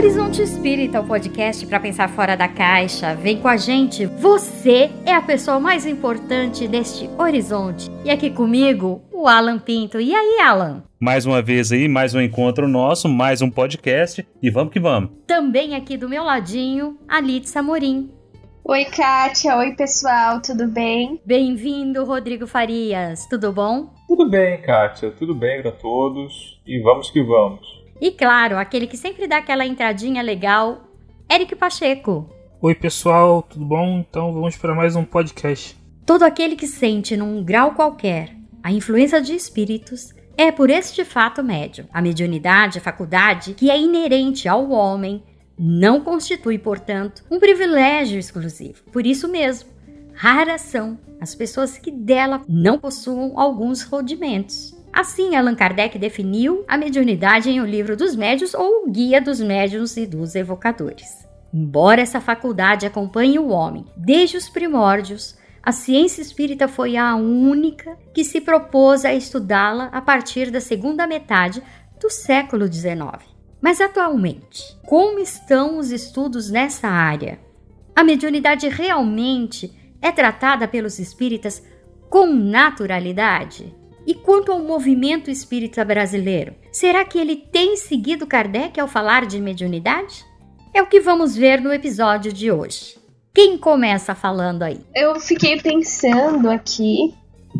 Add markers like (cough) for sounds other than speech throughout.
Horizonte Espírita, o podcast para pensar fora da caixa. Vem com a gente. Você é a pessoa mais importante deste horizonte. E aqui comigo, o Alan Pinto. E aí, Alan? Mais uma vez aí, mais um encontro nosso, mais um podcast e vamos que vamos. Também aqui do meu ladinho, a Litz Amorim. Oi, Kátia. Oi, pessoal. Tudo bem? Bem-vindo, Rodrigo Farias. Tudo bom? Tudo bem, Kátia. Tudo bem para todos e vamos que vamos. E claro, aquele que sempre dá aquela entradinha legal, Eric Pacheco. Oi, pessoal, tudo bom? Então vamos para mais um podcast. Todo aquele que sente num grau qualquer a influência de espíritos é por este fato médio. A mediunidade, a faculdade que é inerente ao homem, não constitui, portanto, um privilégio exclusivo. Por isso mesmo, raras são as pessoas que dela não possuam alguns rudimentos. Assim, Allan Kardec definiu a mediunidade em O Livro dos Médios ou Guia dos Médiuns e dos Evocadores. Embora essa faculdade acompanhe o homem desde os primórdios, a ciência espírita foi a única que se propôs a estudá-la a partir da segunda metade do século XIX. Mas atualmente, como estão os estudos nessa área? A mediunidade realmente é tratada pelos espíritas com naturalidade? E quanto ao movimento espírita brasileiro, será que ele tem seguido Kardec ao falar de mediunidade? É o que vamos ver no episódio de hoje. Quem começa falando aí? Eu fiquei pensando aqui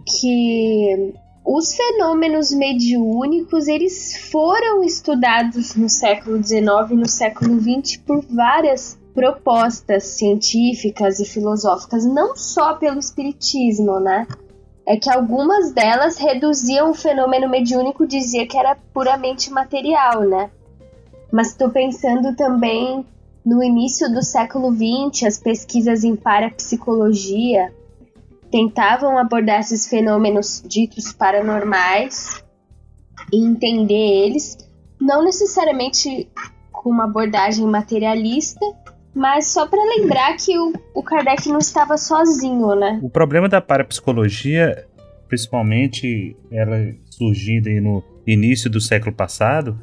que os fenômenos mediúnicos eles foram estudados no século XIX e no século XX por várias propostas científicas e filosóficas, não só pelo espiritismo, né? É que algumas delas reduziam o fenômeno mediúnico, dizia que era puramente material, né? Mas estou pensando também no início do século XX, as pesquisas em parapsicologia tentavam abordar esses fenômenos ditos paranormais e entender eles, não necessariamente com uma abordagem materialista, mas só para lembrar que o, o Kardec não estava sozinho, né? O problema da parapsicologia, principalmente ela surgindo aí no início do século passado,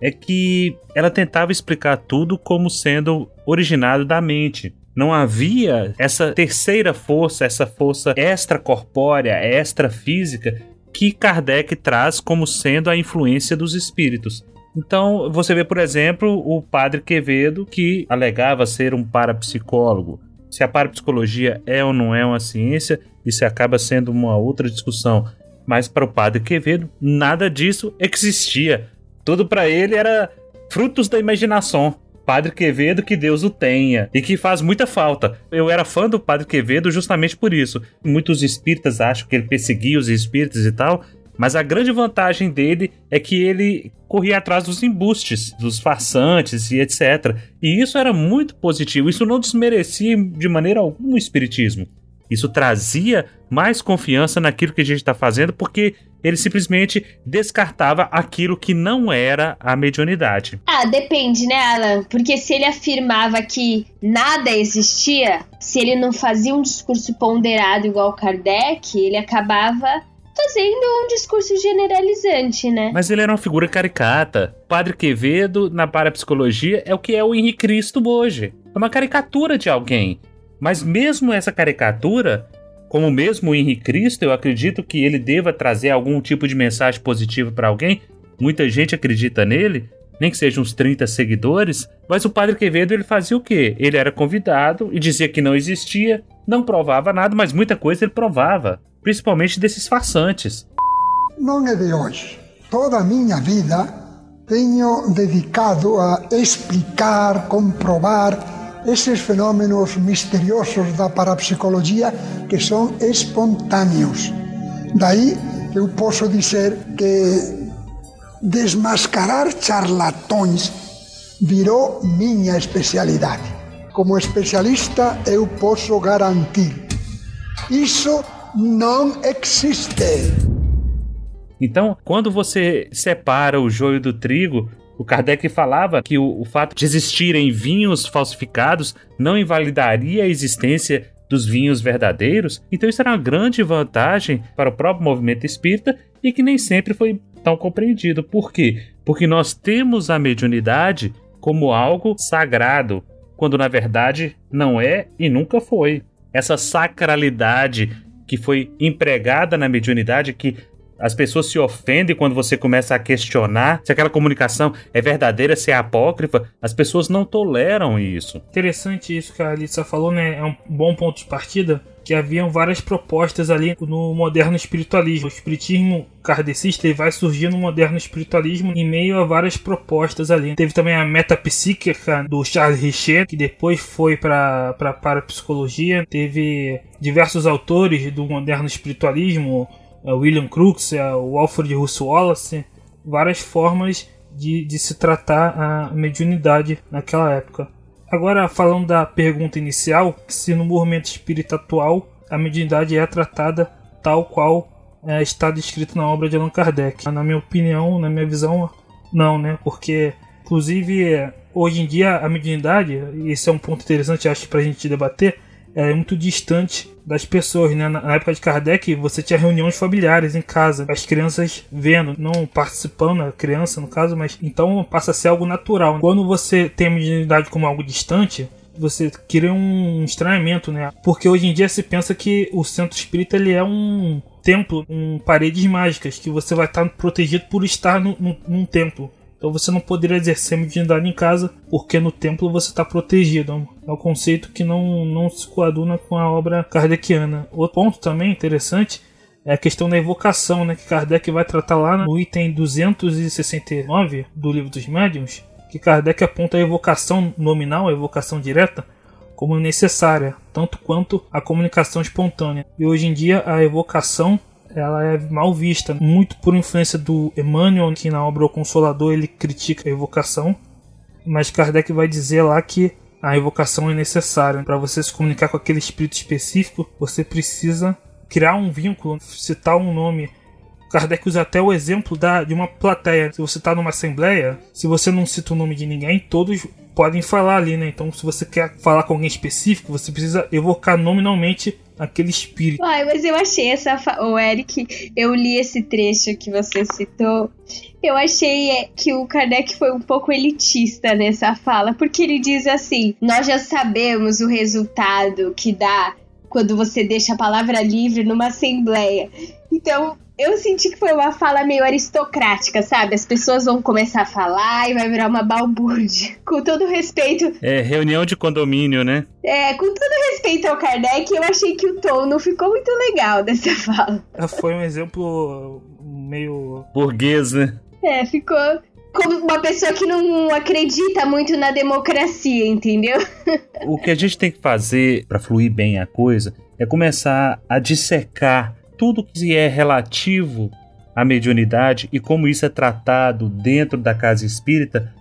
é que ela tentava explicar tudo como sendo originado da mente. Não havia essa terceira força, essa força extracorpórea, extrafísica, que Kardec traz como sendo a influência dos espíritos. Então, você vê, por exemplo, o padre Quevedo, que alegava ser um parapsicólogo. Se a parapsicologia é ou não é uma ciência, isso acaba sendo uma outra discussão. Mas para o padre Quevedo, nada disso existia. Tudo para ele era frutos da imaginação. Padre Quevedo, que Deus o tenha e que faz muita falta. Eu era fã do Padre Quevedo justamente por isso. Muitos espíritas acham que ele perseguia os espíritos e tal, mas a grande vantagem dele é que ele corria atrás dos embustes, dos farsantes e etc. E isso era muito positivo. Isso não desmerecia de maneira alguma o espiritismo. Isso trazia mais confiança naquilo que a gente está fazendo, porque ele simplesmente descartava aquilo que não era a mediunidade. Ah, depende, né, Alan? Porque se ele afirmava que nada existia, se ele não fazia um discurso ponderado igual Kardec, ele acabava fazendo um discurso generalizante, né? Mas ele era uma figura caricata. Padre Quevedo, na parapsicologia, é o que é o Henrique Cristo hoje. É uma caricatura de alguém. Mas mesmo essa caricatura, como mesmo o Henrique Cristo, eu acredito que ele deva trazer algum tipo de mensagem positiva para alguém. Muita gente acredita nele, nem que sejam uns 30 seguidores, mas o Padre Quevedo ele fazia o quê? Ele era convidado e dizia que não existia, não provava nada, mas muita coisa ele provava principalmente desses farsantes. Não é de hoje. Toda a minha vida tenho dedicado a explicar, comprovar esses fenômenos misteriosos da parapsicologia que são espontâneos. Daí eu posso dizer que desmascarar charlatões virou minha especialidade. Como especialista, eu posso garantir. Isso não existe. Então, quando você separa o joio do trigo, o Kardec falava que o, o, fato de existirem vinhos falsificados não invalidaria a existência dos vinhos verdadeiros. Então, isso era uma grande vantagem para o próprio movimento espírita e que nem sempre foi tão compreendido. Por quê? Porque nós temos a mediunidade como algo sagrado, quando na verdade não é e nunca foi. Essa sacralidade que foi empregada na mediunidade, que as pessoas se ofendem quando você começa a questionar se aquela comunicação é verdadeira, se é apócrifa. As pessoas não toleram isso. Interessante isso que a Alissa falou, né? É um bom ponto de partida. Que haviam várias propostas ali no moderno espiritualismo. O espiritismo kardecista vai surgir no moderno espiritualismo em meio a várias propostas ali. Teve também a metapsíquica do Charles Richer, que depois foi para a parapsicologia. Teve diversos autores do moderno espiritualismo, William Crookes, é, o Alfred Russel Wallace, várias formas de, de se tratar a mediunidade naquela época. Agora, falando da pergunta inicial, se no movimento espírita atual a mediunidade é tratada tal qual é, está descrito na obra de Allan Kardec. Na minha opinião, na minha visão, não, né? Porque, inclusive, hoje em dia a mediunidade, e esse é um ponto interessante, acho, para a gente debater, é muito distante das pessoas, né? Na época de Kardec, você tinha reuniões familiares em casa, as crianças vendo, não participando, a criança no caso, mas então passa a ser algo natural. Quando você tem a mediunidade como algo distante, você cria um estranhamento, né? Porque hoje em dia se pensa que o centro espírita ele é um templo, um paredes mágicas, que você vai estar protegido por estar no, no, num templo. Então você não poderia exercer mediunidade em casa, porque no templo você está protegido. É um conceito que não, não se coaduna com a obra kardeciana. Outro ponto também interessante é a questão da evocação, né, que Kardec vai tratar lá no item 269 do Livro dos Médiuns, que Kardec aponta a evocação nominal, a evocação direta, como necessária, tanto quanto a comunicação espontânea. E hoje em dia a evocação ela é mal vista, muito por influência do Emmanuel, que na obra O Consolador ele critica a evocação, mas Kardec vai dizer lá que a evocação é necessária. Para você se comunicar com aquele espírito específico, você precisa criar um vínculo, citar um nome. Kardec usa até o exemplo da, de uma plateia. Se você está numa assembleia, se você não cita o nome de ninguém, todos podem falar ali, né? Então, se você quer falar com alguém específico, você precisa evocar nominalmente aquele espírito. Ai, mas eu achei essa. Fa... O Eric, eu li esse trecho que você citou. Eu achei é, que o Kardec foi um pouco elitista nessa fala, porque ele diz assim: Nós já sabemos o resultado que dá quando você deixa a palavra livre numa assembleia. Então, eu senti que foi uma fala meio aristocrática, sabe? As pessoas vão começar a falar e vai virar uma balbúrdia. (laughs) Com todo respeito. É, reunião de condomínio, né? É, com todo respeito ao Kardec, eu achei que o tom não ficou muito legal (laughs) dessa fala. Foi um exemplo meio. burguês, né? É, ficou como uma pessoa que não acredita muito na democracia, entendeu? (laughs) o que a gente tem que fazer para fluir bem a coisa é começar a dissecar tudo que é relativo à mediunidade e como isso é tratado dentro da casa espírita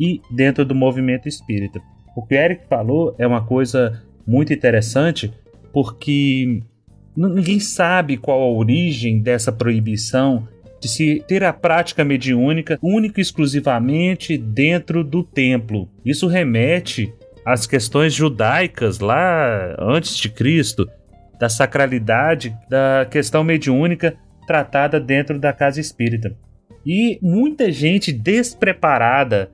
e dentro do movimento espírita. O que o Eric falou é uma coisa muito interessante porque ninguém sabe qual a origem dessa proibição de se ter a prática mediúnica única e exclusivamente dentro do templo. Isso remete às questões judaicas lá antes de Cristo, da sacralidade da questão mediúnica tratada dentro da casa espírita. E muita gente despreparada,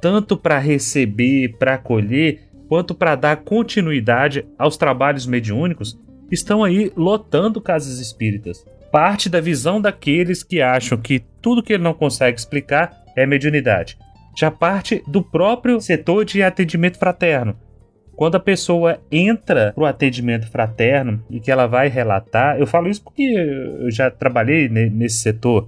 tanto para receber, para acolher, quanto para dar continuidade aos trabalhos mediúnicos, estão aí lotando casas espíritas. Parte da visão daqueles que acham que tudo que ele não consegue explicar é mediunidade. Já parte do próprio setor de atendimento fraterno, quando a pessoa entra pro atendimento fraterno e que ela vai relatar, eu falo isso porque eu já trabalhei nesse setor,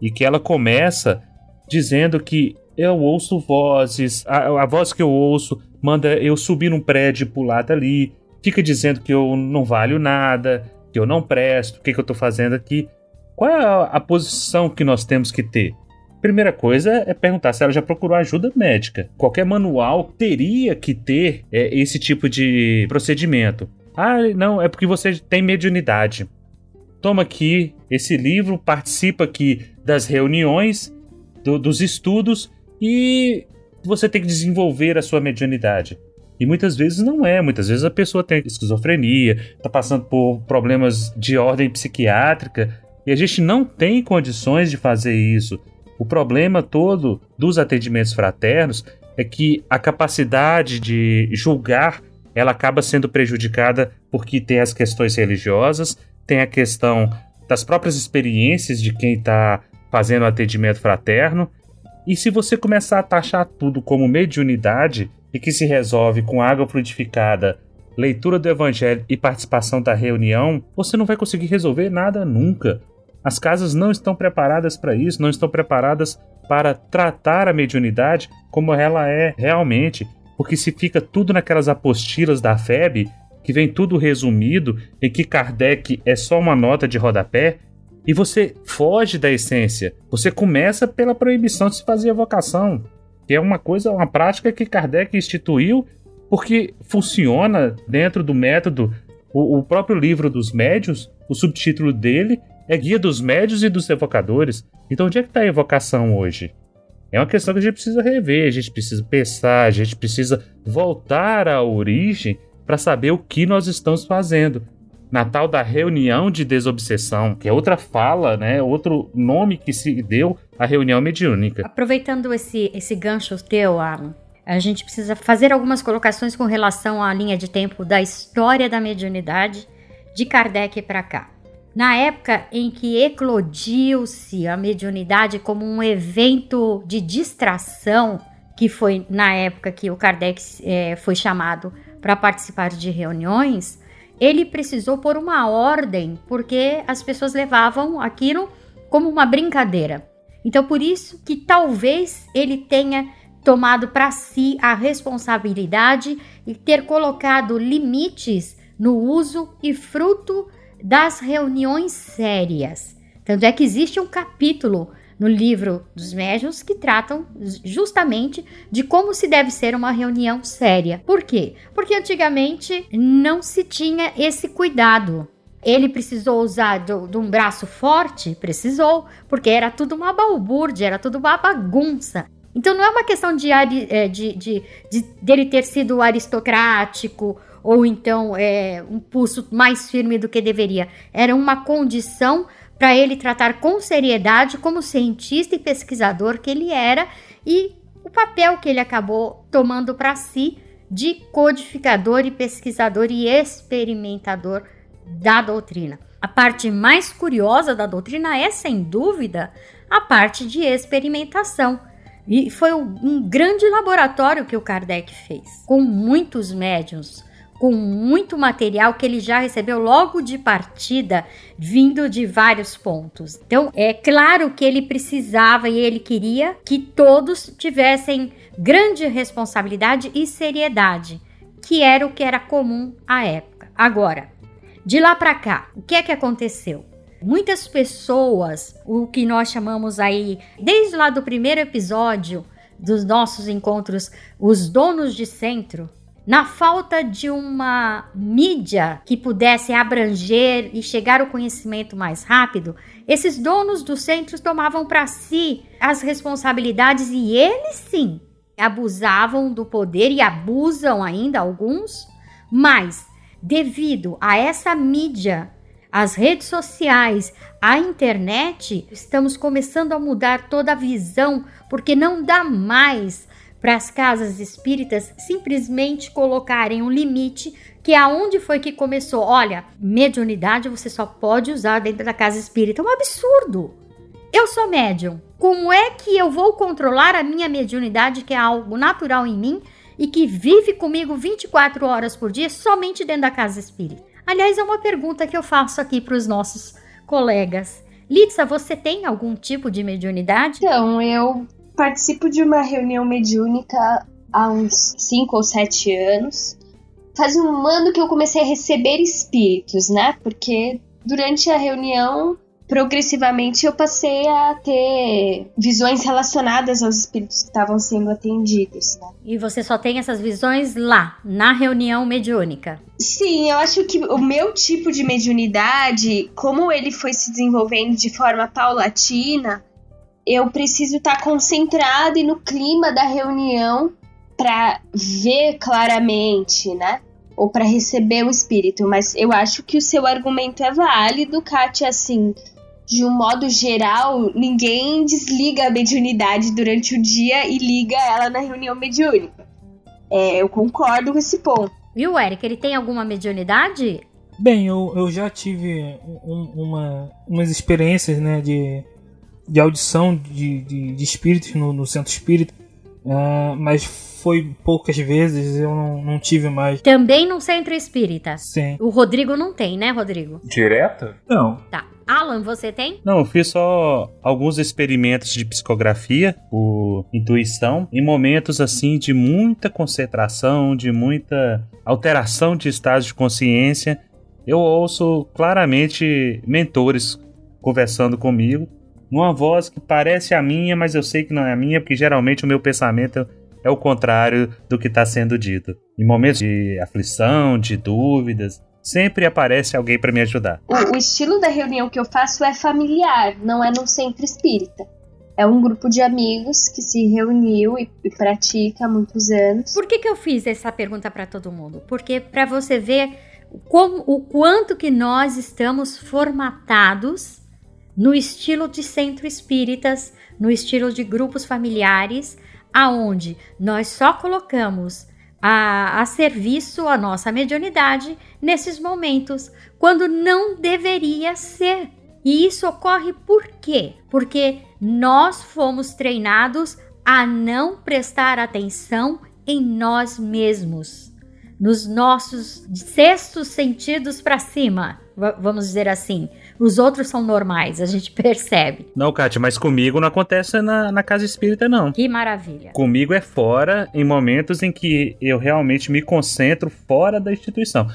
e que ela começa dizendo que eu ouço vozes, a, a voz que eu ouço manda eu subir num prédio e pular dali, fica dizendo que eu não valho nada, que eu não presto, o que, que eu estou fazendo aqui. Qual é a, a posição que nós temos que ter? Primeira coisa é perguntar se ela já procurou ajuda médica. Qualquer manual teria que ter é, esse tipo de procedimento. Ah, não, é porque você tem mediunidade. Toma aqui esse livro, participa aqui das reuniões, do, dos estudos e você tem que desenvolver a sua mediunidade. E muitas vezes não é, muitas vezes a pessoa tem esquizofrenia, está passando por problemas de ordem psiquiátrica e a gente não tem condições de fazer isso. O problema todo dos atendimentos fraternos é que a capacidade de julgar ela acaba sendo prejudicada porque tem as questões religiosas, tem a questão das próprias experiências de quem está fazendo atendimento fraterno. E se você começar a taxar tudo como mediunidade e que se resolve com água fluidificada, leitura do evangelho e participação da reunião, você não vai conseguir resolver nada nunca. As casas não estão preparadas para isso, não estão preparadas para tratar a mediunidade como ela é realmente, porque se fica tudo naquelas apostilas da FEB, que vem tudo resumido e que Kardec é só uma nota de rodapé, e você foge da essência. Você começa pela proibição de se fazer evocação, que é uma coisa, uma prática que Kardec instituiu porque funciona dentro do método. O, o próprio livro dos médios, o subtítulo dele é Guia dos Médios e dos Evocadores. Então, onde é que está a evocação hoje? É uma questão que a gente precisa rever, a gente precisa pensar, a gente precisa voltar à origem para saber o que nós estamos fazendo. Na tal da reunião de desobsessão, que é outra fala, né? Outro nome que se deu à reunião mediúnica. Aproveitando esse, esse gancho teu, Alan, a gente precisa fazer algumas colocações com relação à linha de tempo da história da mediunidade de Kardec para cá. Na época em que eclodiu-se a mediunidade como um evento de distração, que foi na época que o Kardec é, foi chamado para participar de reuniões, ele precisou pôr uma ordem, porque as pessoas levavam aquilo como uma brincadeira. Então, por isso que talvez ele tenha tomado para si a responsabilidade e ter colocado limites no uso e fruto das reuniões sérias. Tanto é que existe um capítulo no livro dos médiuns que tratam justamente de como se deve ser uma reunião séria. Por quê? Porque antigamente não se tinha esse cuidado. Ele precisou usar de, um braço forte? Precisou, porque era tudo uma balbúrdia, era tudo uma bagunça. Então não é uma questão de, é, de, de, de dele ter sido aristocrático ou então é, um pulso mais firme do que deveria. Era uma condição para ele tratar com seriedade como cientista e pesquisador que ele era e o papel que ele acabou tomando para si de codificador e pesquisador e experimentador da doutrina. A parte mais curiosa da doutrina é, sem dúvida, a parte de experimentação e foi um grande laboratório que o Kardec fez, com muitos médiums, com muito material que ele já recebeu logo de partida, vindo de vários pontos. Então, é claro que ele precisava e ele queria que todos tivessem grande responsabilidade e seriedade, que era o que era comum à época. Agora, de lá para cá, o que é que aconteceu? Muitas pessoas, o que nós chamamos aí, desde lá do primeiro episódio dos nossos encontros, os donos de centro, na falta de uma mídia que pudesse abranger e chegar ao conhecimento mais rápido, esses donos dos centros tomavam para si as responsabilidades e eles sim abusavam do poder e abusam ainda alguns, mas devido a essa mídia as redes sociais, a internet, estamos começando a mudar toda a visão, porque não dá mais para as casas espíritas simplesmente colocarem um limite que aonde foi que começou. Olha, mediunidade você só pode usar dentro da casa espírita. É um absurdo. Eu sou médium. Como é que eu vou controlar a minha mediunidade, que é algo natural em mim e que vive comigo 24 horas por dia somente dentro da casa espírita? Aliás, é uma pergunta que eu faço aqui para os nossos colegas. Litsa, você tem algum tipo de mediunidade? Então, eu participo de uma reunião mediúnica há uns 5 ou 7 anos. Faz um ano que eu comecei a receber espíritos, né? Porque durante a reunião progressivamente eu passei a ter visões relacionadas aos espíritos que estavam sendo atendidos. Né? E você só tem essas visões lá, na reunião mediúnica? Sim, eu acho que o meu tipo de mediunidade, como ele foi se desenvolvendo de forma paulatina, eu preciso estar concentrado e no clima da reunião para ver claramente, né? Ou para receber o espírito. Mas eu acho que o seu argumento é válido, Kátia, assim de um modo geral, ninguém desliga a mediunidade durante o dia e liga ela na reunião mediúnica. É, eu concordo com esse ponto. E o Eric, ele tem alguma mediunidade? Bem, eu, eu já tive um, uma, umas experiências né, de, de audição de, de, de espíritos no, no centro espírita, uh, mas foi poucas vezes, eu não, não tive mais. Também no centro espírita? Sim. O Rodrigo não tem, né, Rodrigo? Direta? Não. Tá. Alan, você tem? Não, eu fiz só alguns experimentos de psicografia por intuição, em momentos assim de muita concentração, de muita alteração de estado de consciência. Eu ouço claramente mentores conversando comigo, numa voz que parece a minha, mas eu sei que não é a minha, porque geralmente o meu pensamento é o contrário do que está sendo dito. Em momentos de aflição, de dúvidas, sempre aparece alguém para me ajudar. O, o, estilo da reunião que eu faço é familiar, não é num centro espírita. É um grupo de amigos que se reuniu e, e pratica há muitos anos. Por que, que eu fiz essa pergunta para todo mundo? Porque para você ver como, o quanto que nós estamos formatados no estilo de centro espíritas, no estilo de grupos familiares, aonde nós só colocamos a, a serviço a nossa mediunidade nesses momentos, quando não deveria ser. E isso ocorre por quê? Porque nós fomos treinados a não prestar atenção em nós mesmos, nos nossos sextos sentidos para cima, vamos dizer assim. Os outros são normais, a gente (laughs) percebe. Não, Kátia, mas comigo não acontece na, na casa espírita, não. Que maravilha. Comigo é fora, em momentos em que eu realmente me concentro fora da instituição.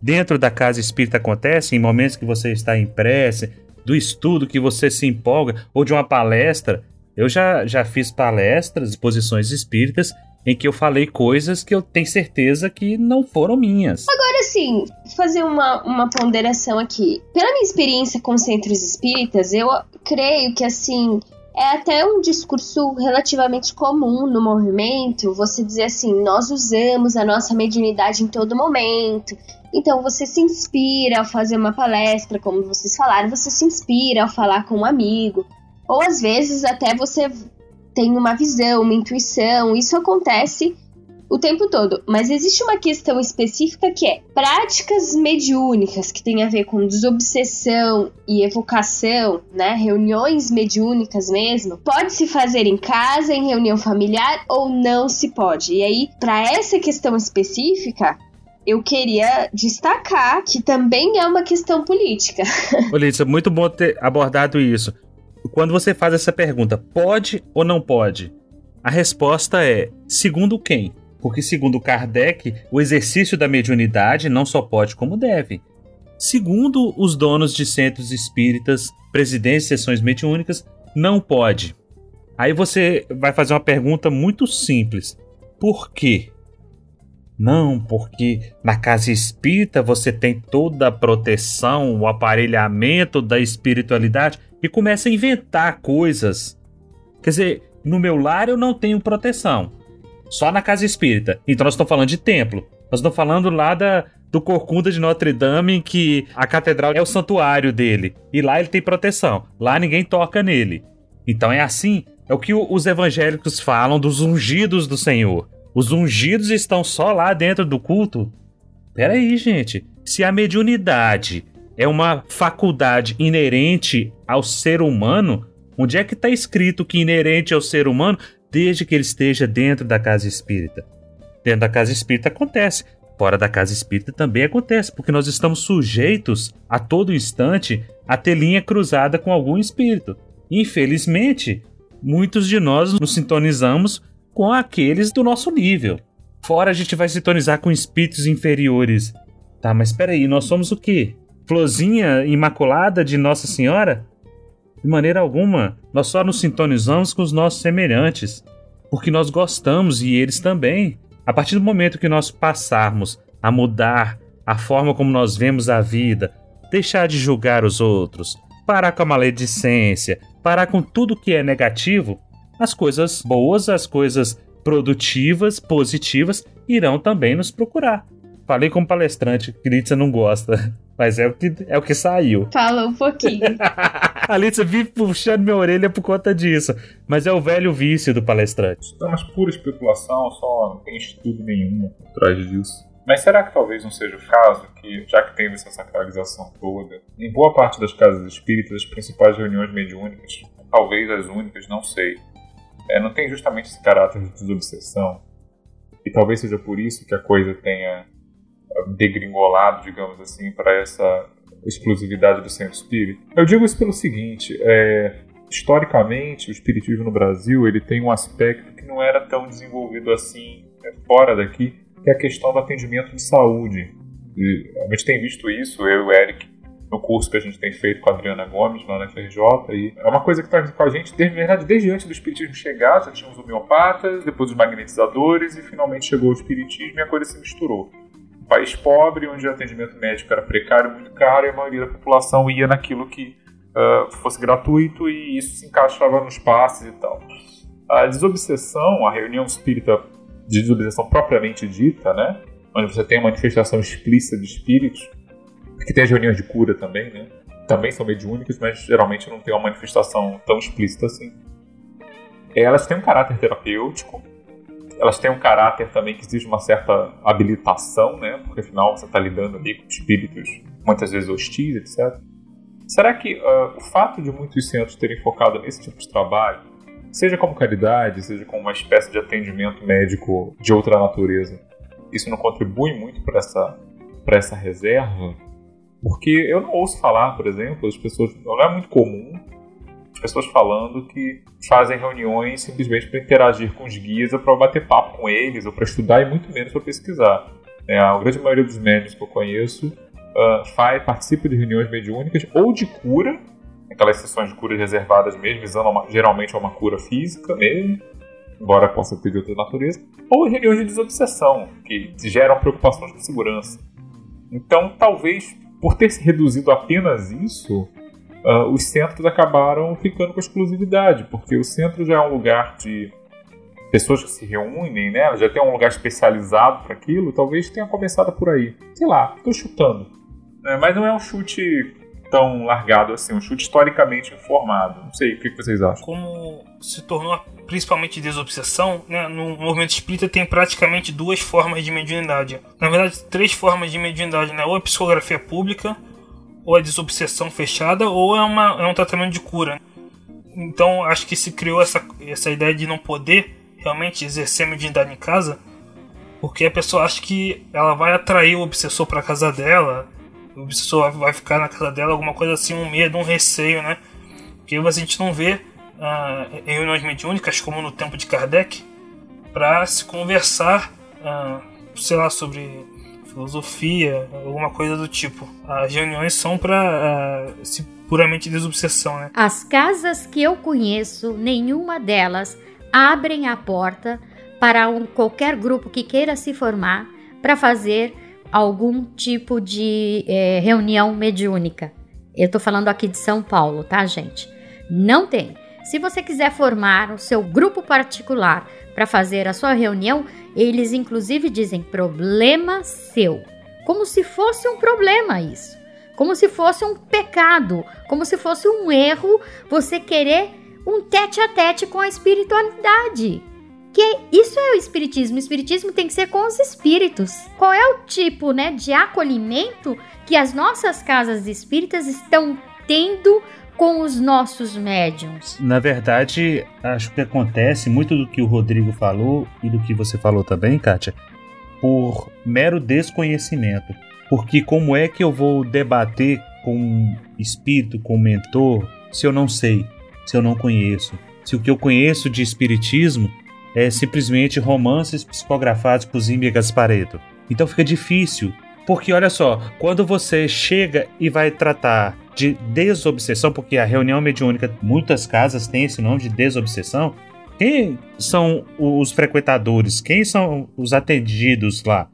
Dentro da casa espírita acontece em momentos que você está em prece, do estudo que você se empolga, ou de uma palestra. Eu já, já fiz palestras, exposições espíritas, em que eu falei coisas que eu tenho certeza que não foram minhas. Agora sim, fazer uma, uma ponderação aqui. Pela minha experiência com centros espíritas, eu creio que assim. É até um discurso relativamente comum no movimento você dizer assim: nós usamos a nossa mediunidade em todo momento. Então você se inspira ao fazer uma palestra, como vocês falaram, você se inspira ao falar com um amigo. Ou às vezes até você tem uma visão, uma intuição. Isso acontece o tempo todo. Mas existe uma questão específica que é práticas mediúnicas, que tem a ver com desobsessão e evocação, né? Reuniões mediúnicas mesmo. Pode se fazer em casa, em reunião familiar ou não se pode. E aí, para essa questão específica, eu queria destacar que também é uma questão política. (laughs) Olívia, muito bom ter abordado isso quando você faz essa pergunta, pode ou não pode? A resposta é: segundo quem? Porque, segundo Kardec, o exercício da mediunidade não só pode como deve. Segundo os donos de centros espíritas, presidentes de sessões mediúnicas, não pode. Aí você vai fazer uma pergunta muito simples: por quê? Não, porque na casa espírita você tem toda a proteção, o aparelhamento da espiritualidade e começa a inventar coisas. Quer dizer, no meu lar eu não tenho proteção. Só na casa espírita. Então nós estamos falando de templo. Nós estamos falando lá da, do Corcunda de Notre Dame, que a catedral é o santuário dele. E lá ele tem proteção. Lá ninguém toca nele. Então é assim. É o que os evangélicos falam dos ungidos do Senhor. Os ungidos estão só lá dentro do culto? Peraí, gente. Se a mediunidade é uma faculdade inerente ao ser humano, onde é que está escrito que inerente ao ser humano desde que ele esteja dentro da casa espírita? Dentro da casa espírita acontece, fora da casa espírita também acontece, porque nós estamos sujeitos a todo instante a ter linha cruzada com algum espírito. Infelizmente, muitos de nós nos sintonizamos com aqueles do nosso nível. Fora a gente vai sintonizar com espíritos inferiores. Tá, mas espera aí, nós somos o quê? florzinha imaculada de Nossa Senhora? De maneira alguma, nós só nos sintonizamos com os nossos semelhantes, porque nós gostamos e eles também. A partir do momento que nós passarmos a mudar a forma como nós vemos a vida, deixar de julgar os outros, parar com a maledicência, parar com tudo que é negativo, as coisas boas, as coisas produtivas, positivas, irão também nos procurar. Falei como palestrante, Critza não gosta. (laughs) Mas é o que, é o que saiu. Fala um pouquinho. (laughs) A Alicia vive puxando minha orelha por conta disso. Mas é o velho vício do palestrante. Isso é uma pura especulação, só não tem estudo nenhum por trás disso. Mas será que talvez não seja o caso que, já que tem essa sacralização toda, em boa parte das casas espíritas, as principais reuniões mediúnicas, talvez as únicas, não sei, é, não tem justamente esse caráter de desobsessão? E talvez seja por isso que a coisa tenha degringolado, digamos assim, para essa exclusividade do centro espírita. Eu digo isso pelo seguinte: é, historicamente, o espiritismo no Brasil ele tem um aspecto que não era tão desenvolvido assim é, fora daqui, que é a questão do atendimento de saúde. E a gente tem visto isso, eu e o Eric, no curso que a gente tem feito com a Adriana Gomes lá na FRJ. E é uma coisa que está com a gente, desde, verdade, desde antes do Espiritismo chegar, já tinha os homeopatas, depois os magnetizadores, e finalmente chegou o Espiritismo e a coisa se misturou. Um país pobre, onde o atendimento médico era precário, muito caro, e a maioria da população ia naquilo que uh, fosse gratuito, e isso se encaixava nos passes e tal. A desobsessão, a reunião espírita de desobsessão propriamente dita, né? onde você tem uma manifestação explícita de espíritos, que tem as reuniões de cura também, né? Também são mediúnicas, mas geralmente não tem uma manifestação tão explícita assim. Elas têm um caráter terapêutico, elas têm um caráter também que exige uma certa habilitação, né? Porque afinal você está lidando ali com espíritos muitas vezes hostis, etc. Será que uh, o fato de muitos centros terem focado nesse tipo de trabalho, seja como caridade, seja como uma espécie de atendimento médico de outra natureza, isso não contribui muito para essa, essa reserva? Porque eu não ouço falar, por exemplo, as pessoas. Não é muito comum pessoas falando que fazem reuniões simplesmente para interagir com os guias ou para bater papo com eles, ou para estudar e muito menos para pesquisar. É, a grande maioria dos médicos que eu conheço uh, faz, participa de reuniões mediúnicas ou de cura, aquelas sessões de cura reservadas mesmo, visando uma, geralmente a uma cura física mesmo, embora possa ter de outra natureza, ou reuniões de desobsessão, que geram preocupações com segurança. Então, talvez por ter se reduzido apenas isso, uh, os centros acabaram ficando com exclusividade, porque o centro já é um lugar de pessoas que se reúnem, né? Já tem um lugar especializado para aquilo, talvez tenha começado por aí. Sei lá, estou chutando. É, mas não é um chute tão largado assim, um chute historicamente informado. Não sei, o que vocês acham? Como se tornou principalmente desobsessão, né, no movimento espírita tem praticamente duas formas de mediunidade. Na verdade, três formas de mediunidade, né? Ou a psicografia pública, ou a desobsessão fechada, ou é, uma, é um tratamento de cura. Então, acho que se criou essa, essa ideia de não poder realmente exercer a mediunidade em casa, porque a pessoa acha que ela vai atrair o obsessor para casa dela, o obsessor vai ficar na casa dela, alguma coisa assim, um medo, um receio, né? Porque a gente não vê uh, em reuniões mediúnicas, como no tempo de Kardec, para se conversar, uh, sei lá, sobre filosofia, alguma coisa do tipo. As reuniões são para uh, se puramente desobsessão, né? As casas que eu conheço, nenhuma delas abrem a porta para um, qualquer grupo que queira se formar para fazer algum tipo de é, reunião mediúnica. Eu estou falando aqui de São Paulo, tá, gente? Não tem. Se você quiser formar o seu grupo particular para fazer a sua reunião, eles inclusive dizem problema seu. Como se fosse um problema isso. Como se fosse um pecado, como se fosse um erro você querer um tete a tete com a espiritualidade. Que isso é o espiritismo. O espiritismo tem que ser com os espíritos. Qual é o tipo, né, de acolhimento que as nossas casas espíritas estão tendo com os nossos médiums? Na verdade, acho que acontece muito do que o Rodrigo falou e do que você falou também, Kátia, por mero desconhecimento. Porque como é que eu vou debater com um espírito, com um mentor, se eu não sei, se eu não conheço? Se o que eu conheço de espiritismo é simplesmente romances psicografados por Zimbi Gaspareto. Então fica difícil, porque olha só, quando você chega e vai tratar de desobsessão, porque a reunião mediúnica, muitas casas têm esse nome de desobsessão. Quem são os frequentadores? Quem são os atendidos lá?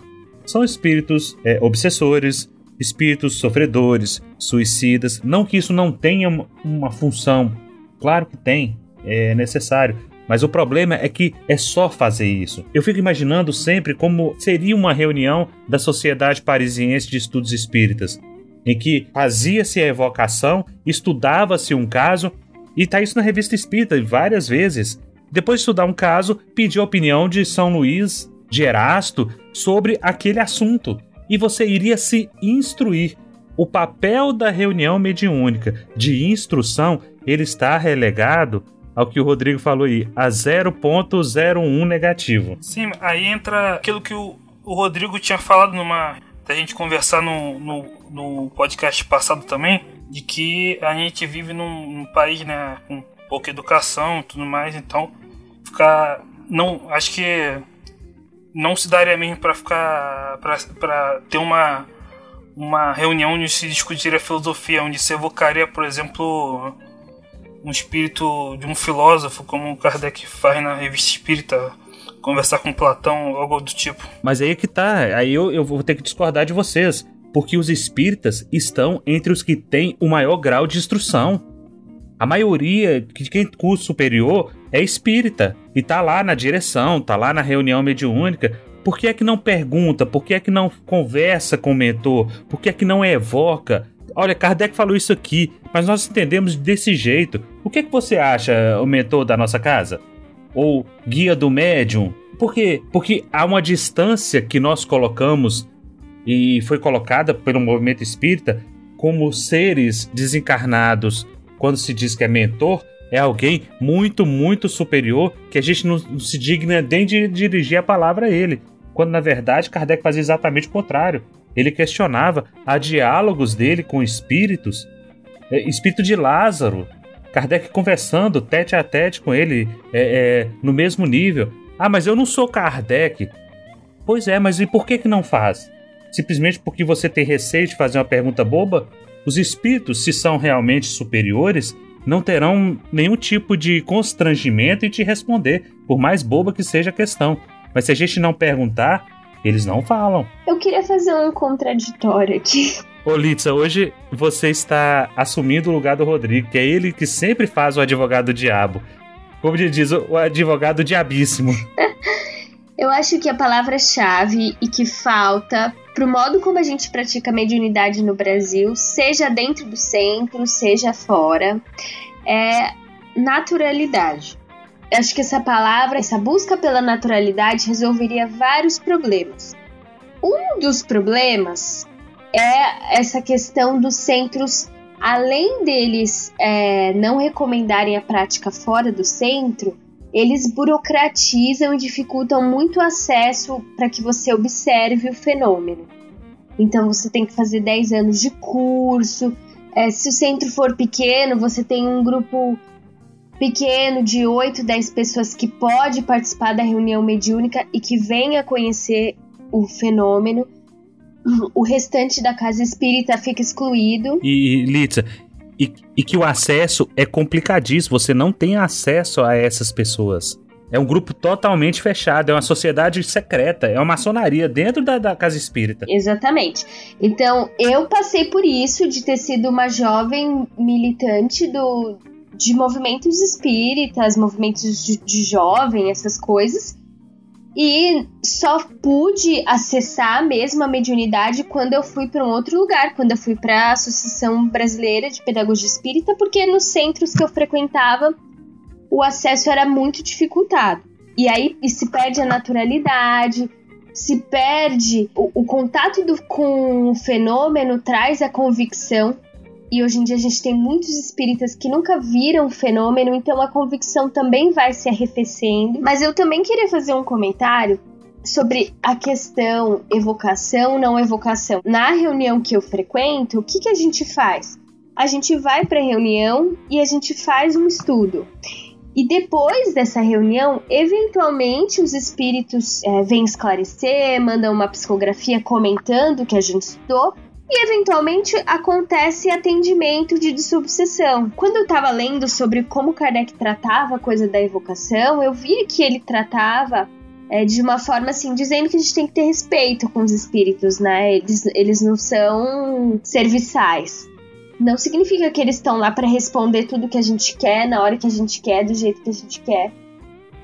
São espíritos é, obsessores, espíritos sofredores, suicidas. Não que isso não tenha uma função, claro que tem, é necessário. Mas o problema é que é só fazer isso. Eu fico imaginando sempre como seria uma reunião da Sociedade Parisiense de Estudos Espíritas em que fazia-se a evocação, estudava-se um caso, e está isso na revista Espírita várias vezes. Depois de estudar um caso, pediu a opinião de São Luís de Erasto sobre aquele assunto. E você iria se instruir. O papel da reunião mediúnica de instrução, ele está relegado ao que o Rodrigo falou aí, a 0.01 negativo. Sim, aí entra aquilo que o, o Rodrigo tinha falado numa. Da gente conversar no, no, no, podcast passado também, de que a gente vive num, num país né, com pouca educação e tudo mais, então ficar. Não, acho que não se daria mesmo para ficar. para ter uma, uma reunião onde se discutiria filosofia, onde se evocaria, por exemplo um espírito de um filósofo, como Kardec faz na revista espírita, conversar com Platão, algo do tipo. Mas aí é que tá, aí eu, eu vou ter que discordar de vocês, porque os espíritas estão entre os que têm o maior grau de instrução. A maioria de quem curso superior é espírita e tá lá na direção, tá lá na reunião mediúnica. Por que é que não pergunta? Por que é que não conversa com o mentor? Por que é que não evoca? Olha, Kardec falou isso aqui, mas nós entendemos desse jeito. O que, é que você acha, o mentor da nossa casa? Ou guia do médium? Por quê? Porque há uma distância que nós colocamos e foi colocada pelo movimento espírita como seres desencarnados. Quando se diz que é mentor, é alguém muito, muito superior que a gente não, se digna nem de dirigir a palavra a ele. Quando na verdade Kardec fazia exatamente o contrário. Ele questionava a diálogos dele com espíritos, é, espírito de Lázaro, Kardec conversando tete a tete com ele é, é, no mesmo nível. Ah, mas eu não sou Kardec. Pois é, mas e por que, que não faz? Simplesmente porque você tem receio de fazer uma pergunta boba? Os espíritos, se são realmente superiores, não terão nenhum tipo de constrangimento em te responder, por mais boba que seja a questão. Mas se a gente não perguntar, eles não falam. Eu queria fazer um contraditório aqui. Ô Litsa, hoje você está assumindo o lugar do Rodrigo, que é ele que sempre faz o advogado diabo. Como ele diz, o advogado diabíssimo. (laughs) Eu acho que a palavra-chave e que falta para o modo como a gente pratica mediunidade no Brasil, seja dentro do centro, seja fora, é naturalidade. Acho que essa palavra, essa busca pela naturalidade resolveria vários problemas. Um dos problemas é essa questão dos centros, além deles é, não recomendarem a prática fora do centro, eles burocratizam e dificultam muito o acesso para que você observe o fenômeno. Então você tem que fazer 10 anos de curso. É, se o centro for pequeno, você tem um grupo pequeno de 8, 10 pessoas que pode participar da reunião mediúnica e que venha conhecer o fenômeno. O restante da casa espírita fica excluído. E, Litsa, e, e que o acesso é complicadíssimo, você não tem acesso a essas pessoas. É um grupo totalmente fechado, é uma sociedade secreta, é uma maçonaria dentro da, da, casa espírita. Exatamente. Então, eu passei por isso de ter sido uma jovem militante do, de movimentos espíritas, movimentos de, de jovem, essas coisas. E só pude acessar mesmo a mediunidade quando eu fui para um outro lugar, quando eu fui para a Associação Brasileira de Pedagogia Espírita, porque nos centros que eu frequentava o acesso era muito dificultado. E aí e se perde a naturalidade, se perde o, o contato do, com o fenômeno, traz a convicção e hoje em dia a gente tem muitos espíritas que nunca viram o fenômeno, então a convicção também vai se arrefecendo. Mas eu também queria fazer um comentário sobre a questão evocação, não evocação. Na reunião que eu frequento, o que, que a gente faz? A gente vai para a reunião e a gente faz um estudo. E depois dessa reunião, eventualmente os espíritos é, vêm esclarecer, mandam uma psicografia comentando o que a gente estudou, e eventualmente acontece atendimento de dissubsessão. Quando eu estava lendo sobre como Kardec tratava a coisa da evocação, eu via que ele tratava é, de uma forma assim, dizendo que a gente tem que ter respeito com os espíritos, né? Eles, eles não são serviçais. Não significa que eles estão lá para responder tudo que a gente quer, na hora que a gente quer, do jeito que a gente quer.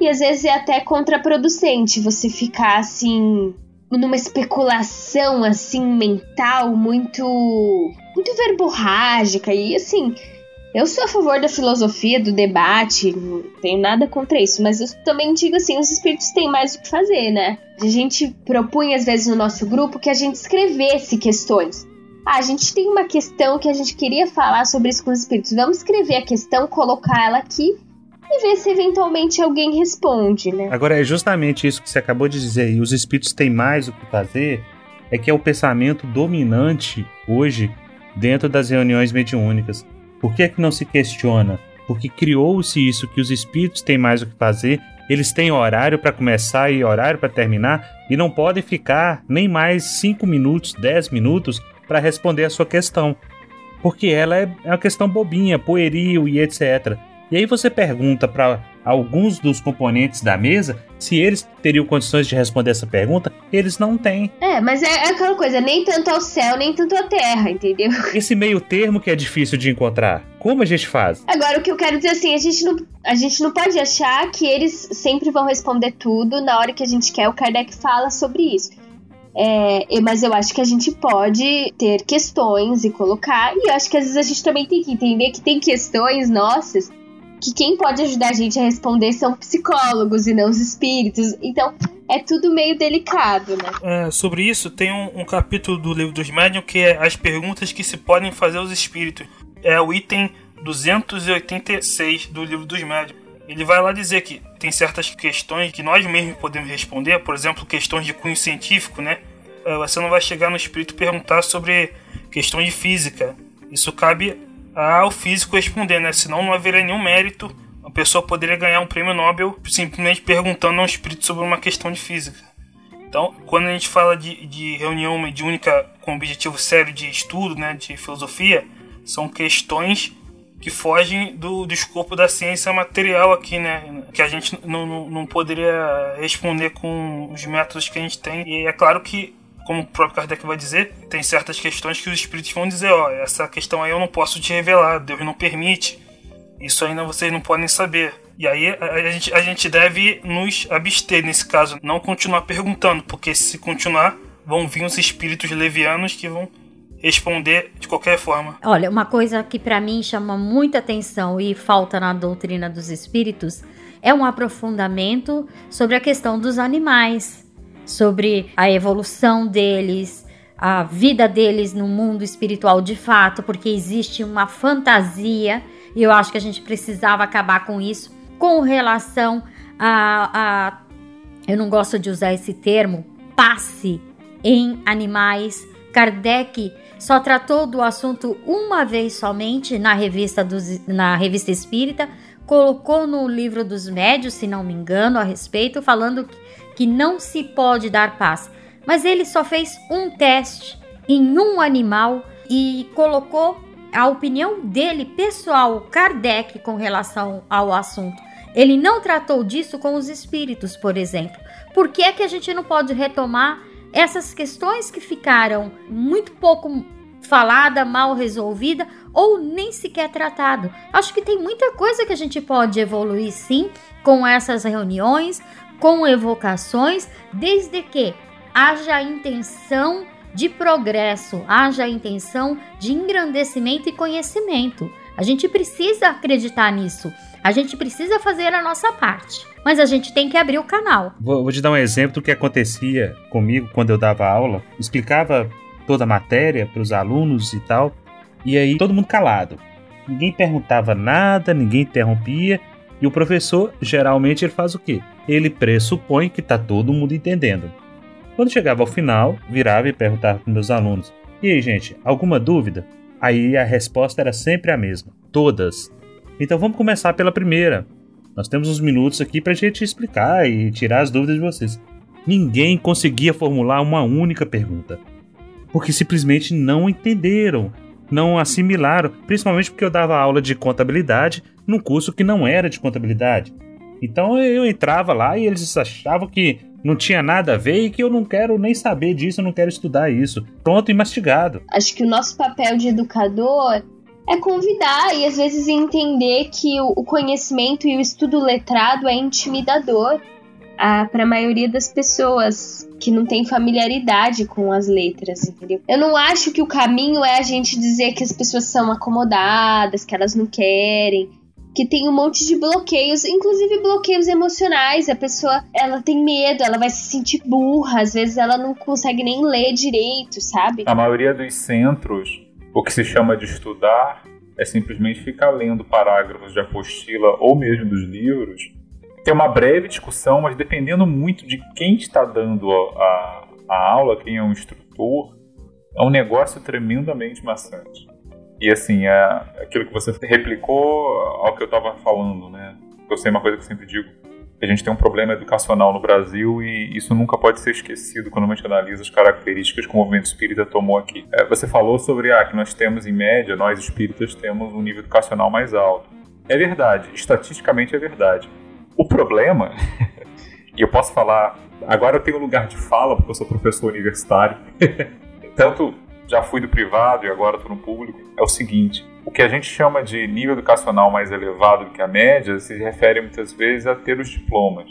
E às vezes é até contraproducente você ficar assim numa especulação assim mental muito muito verborrágica e assim eu sou a favor da filosofia, do debate, não tenho nada contra isso, mas eu também digo assim, os espíritos têm mais o que fazer, né? A gente propunha às vezes no nosso grupo que a gente escrevesse questões. Ah, a gente tem uma questão que a gente queria falar sobre isso com os espíritos. Vamos escrever a questão, colocar ela aqui e ver se eventualmente alguém responde, né? Agora é justamente isso que você acabou de dizer, e os espíritos têm mais o que fazer, é que é o pensamento dominante hoje dentro das reuniões mediúnicas. Por que, é que não se questiona? Porque criou-se isso que os espíritos têm mais o que fazer, eles têm horário para começar e horário para terminar e não podem ficar nem mais 5 minutos, 10 minutos para responder a sua questão. Porque ela é uma questão bobinha, pueril e etc. E aí você pergunta para alguns dos componentes da mesa se eles teriam condições de responder essa pergunta, eles não têm. É, mas é, é aquela coisa, nem tanto ao céu, nem tanto à terra, entendeu? (laughs) Esse meio termo que é difícil de encontrar. Como a gente faz? Agora, o que eu quero dizer assim, a gente não, a gente não pode achar que eles sempre vão responder tudo na hora que a gente quer. O Kardec fala sobre isso. É, mas eu acho que a gente pode ter questões e colocar. E eu acho que às vezes a gente também tem que entender que tem questões nossas que quem pode ajudar a gente a responder são psicólogos e não os espíritos. Então, é tudo meio delicado, né? É, sobre isso, tem um, um, capítulo do livro dos médiuns que é as perguntas que se podem fazer aos espíritos. É o item 286 do livro dos médiuns. Ele vai lá dizer que tem certas questões que nós mesmos podemos responder, por exemplo, questões de cunho científico, né? É, você não vai chegar no espírito perguntar sobre questões de física. Isso cabe ao físico responder, né? Senão não haveria nenhum mérito. A pessoa poderia ganhar um prêmio Nobel simplesmente perguntando a um espírito sobre uma questão de física. Então, quando a gente fala de, de reunião mediúnica com objetivo sério de estudo, né, de filosofia, são questões que fogem do, do escopo da ciência material aqui, né? Que a gente não, não, não poderia responder com os métodos que a gente tem. E é claro que como o próprio Kardec vai dizer, tem certas questões que os espíritos vão dizer, ó, essa questão aí eu não posso te revelar, Deus não permite. Isso ainda vocês não podem saber. E aí a gente, a gente deve nos abster nesse caso, não continuar perguntando, porque se continuar, vão vir os espíritos levianos que vão responder de qualquer forma. Olha, uma coisa que para mim chama muita atenção e falta na doutrina dos espíritos é um aprofundamento sobre a questão dos animais sobre a evolução deles, a vida deles no mundo espiritual de fato, porque existe uma fantasia e eu acho que a gente precisava acabar com isso com relação a, a eu não gosto de usar esse termo, passe em animais. Kardec só tratou do assunto uma vez somente na revista, dos, na revista Espírita, colocou no livro dos médios, se não me engano, a respeito, falando que que não se pode dar paz. Mas ele só fez um teste em um animal e colocou a opinião dele pessoal, Kardec, com relação ao assunto. Ele não tratou disso com os espíritos, por exemplo. Por que é que a gente não pode retomar essas questões que ficaram muito pouco falada, mal resolvida ou nem sequer tratado? Acho que tem muita coisa que a gente pode evoluir sim com essas reuniões, com evocações, desde que haja intenção de progresso, haja intenção de engrandecimento e conhecimento. A gente precisa acreditar nisso. A gente precisa fazer a nossa parte. Mas a gente tem que abrir o canal. Vou, vou te dar um exemplo do que acontecia comigo quando eu dava aula. Explicava toda a matéria para os alunos e tal. E aí todo mundo calado. Ninguém perguntava nada, ninguém interrompia. E o professor, geralmente, ele faz o quê? Ele pressupõe que está todo mundo entendendo. Quando chegava ao final, virava e perguntava para meus alunos: E aí, gente, alguma dúvida? Aí a resposta era sempre a mesma: todas. Então vamos começar pela primeira. Nós temos uns minutos aqui para a gente explicar e tirar as dúvidas de vocês. Ninguém conseguia formular uma única pergunta, porque simplesmente não entenderam, não assimilaram, principalmente porque eu dava aula de contabilidade num curso que não era de contabilidade. Então eu entrava lá e eles achavam que não tinha nada a ver e que eu não quero nem saber disso, eu não quero estudar isso. Pronto e mastigado. Acho que o nosso papel de educador é convidar e às vezes entender que o conhecimento e o estudo letrado é intimidador. para a maioria das pessoas que não tem familiaridade com as letras, entendeu? Eu não acho que o caminho é a gente dizer que as pessoas são acomodadas, que elas não querem, que tem um monte de bloqueios, inclusive bloqueios emocionais. A pessoa, ela tem medo, ela vai se sentir burra, às vezes ela não consegue nem ler direito, sabe? A maioria dos centros, o que se chama de estudar é simplesmente ficar lendo parágrafos de apostila ou mesmo dos livros ter uma breve discussão, mas dependendo muito de quem está dando a, a aula, quem é o instrutor, é um negócio tremendamente maçante. E assim, é aquilo que você replicou ao que eu estava falando, né? Eu sei uma coisa que eu sempre digo, a gente tem um problema educacional no Brasil e isso nunca pode ser esquecido quando a gente analisa as características que o movimento espírita tomou aqui. É, você falou sobre ah, que nós temos, em média, nós espíritas temos um nível educacional mais alto. É verdade, estatisticamente é verdade. O problema, (laughs) e eu posso falar, agora eu tenho lugar de fala porque eu sou professor universitário, (laughs) tanto já fui do privado e agora estou no público, é o seguinte: o que a gente chama de nível educacional mais elevado do que a média se refere muitas vezes a ter os diplomas.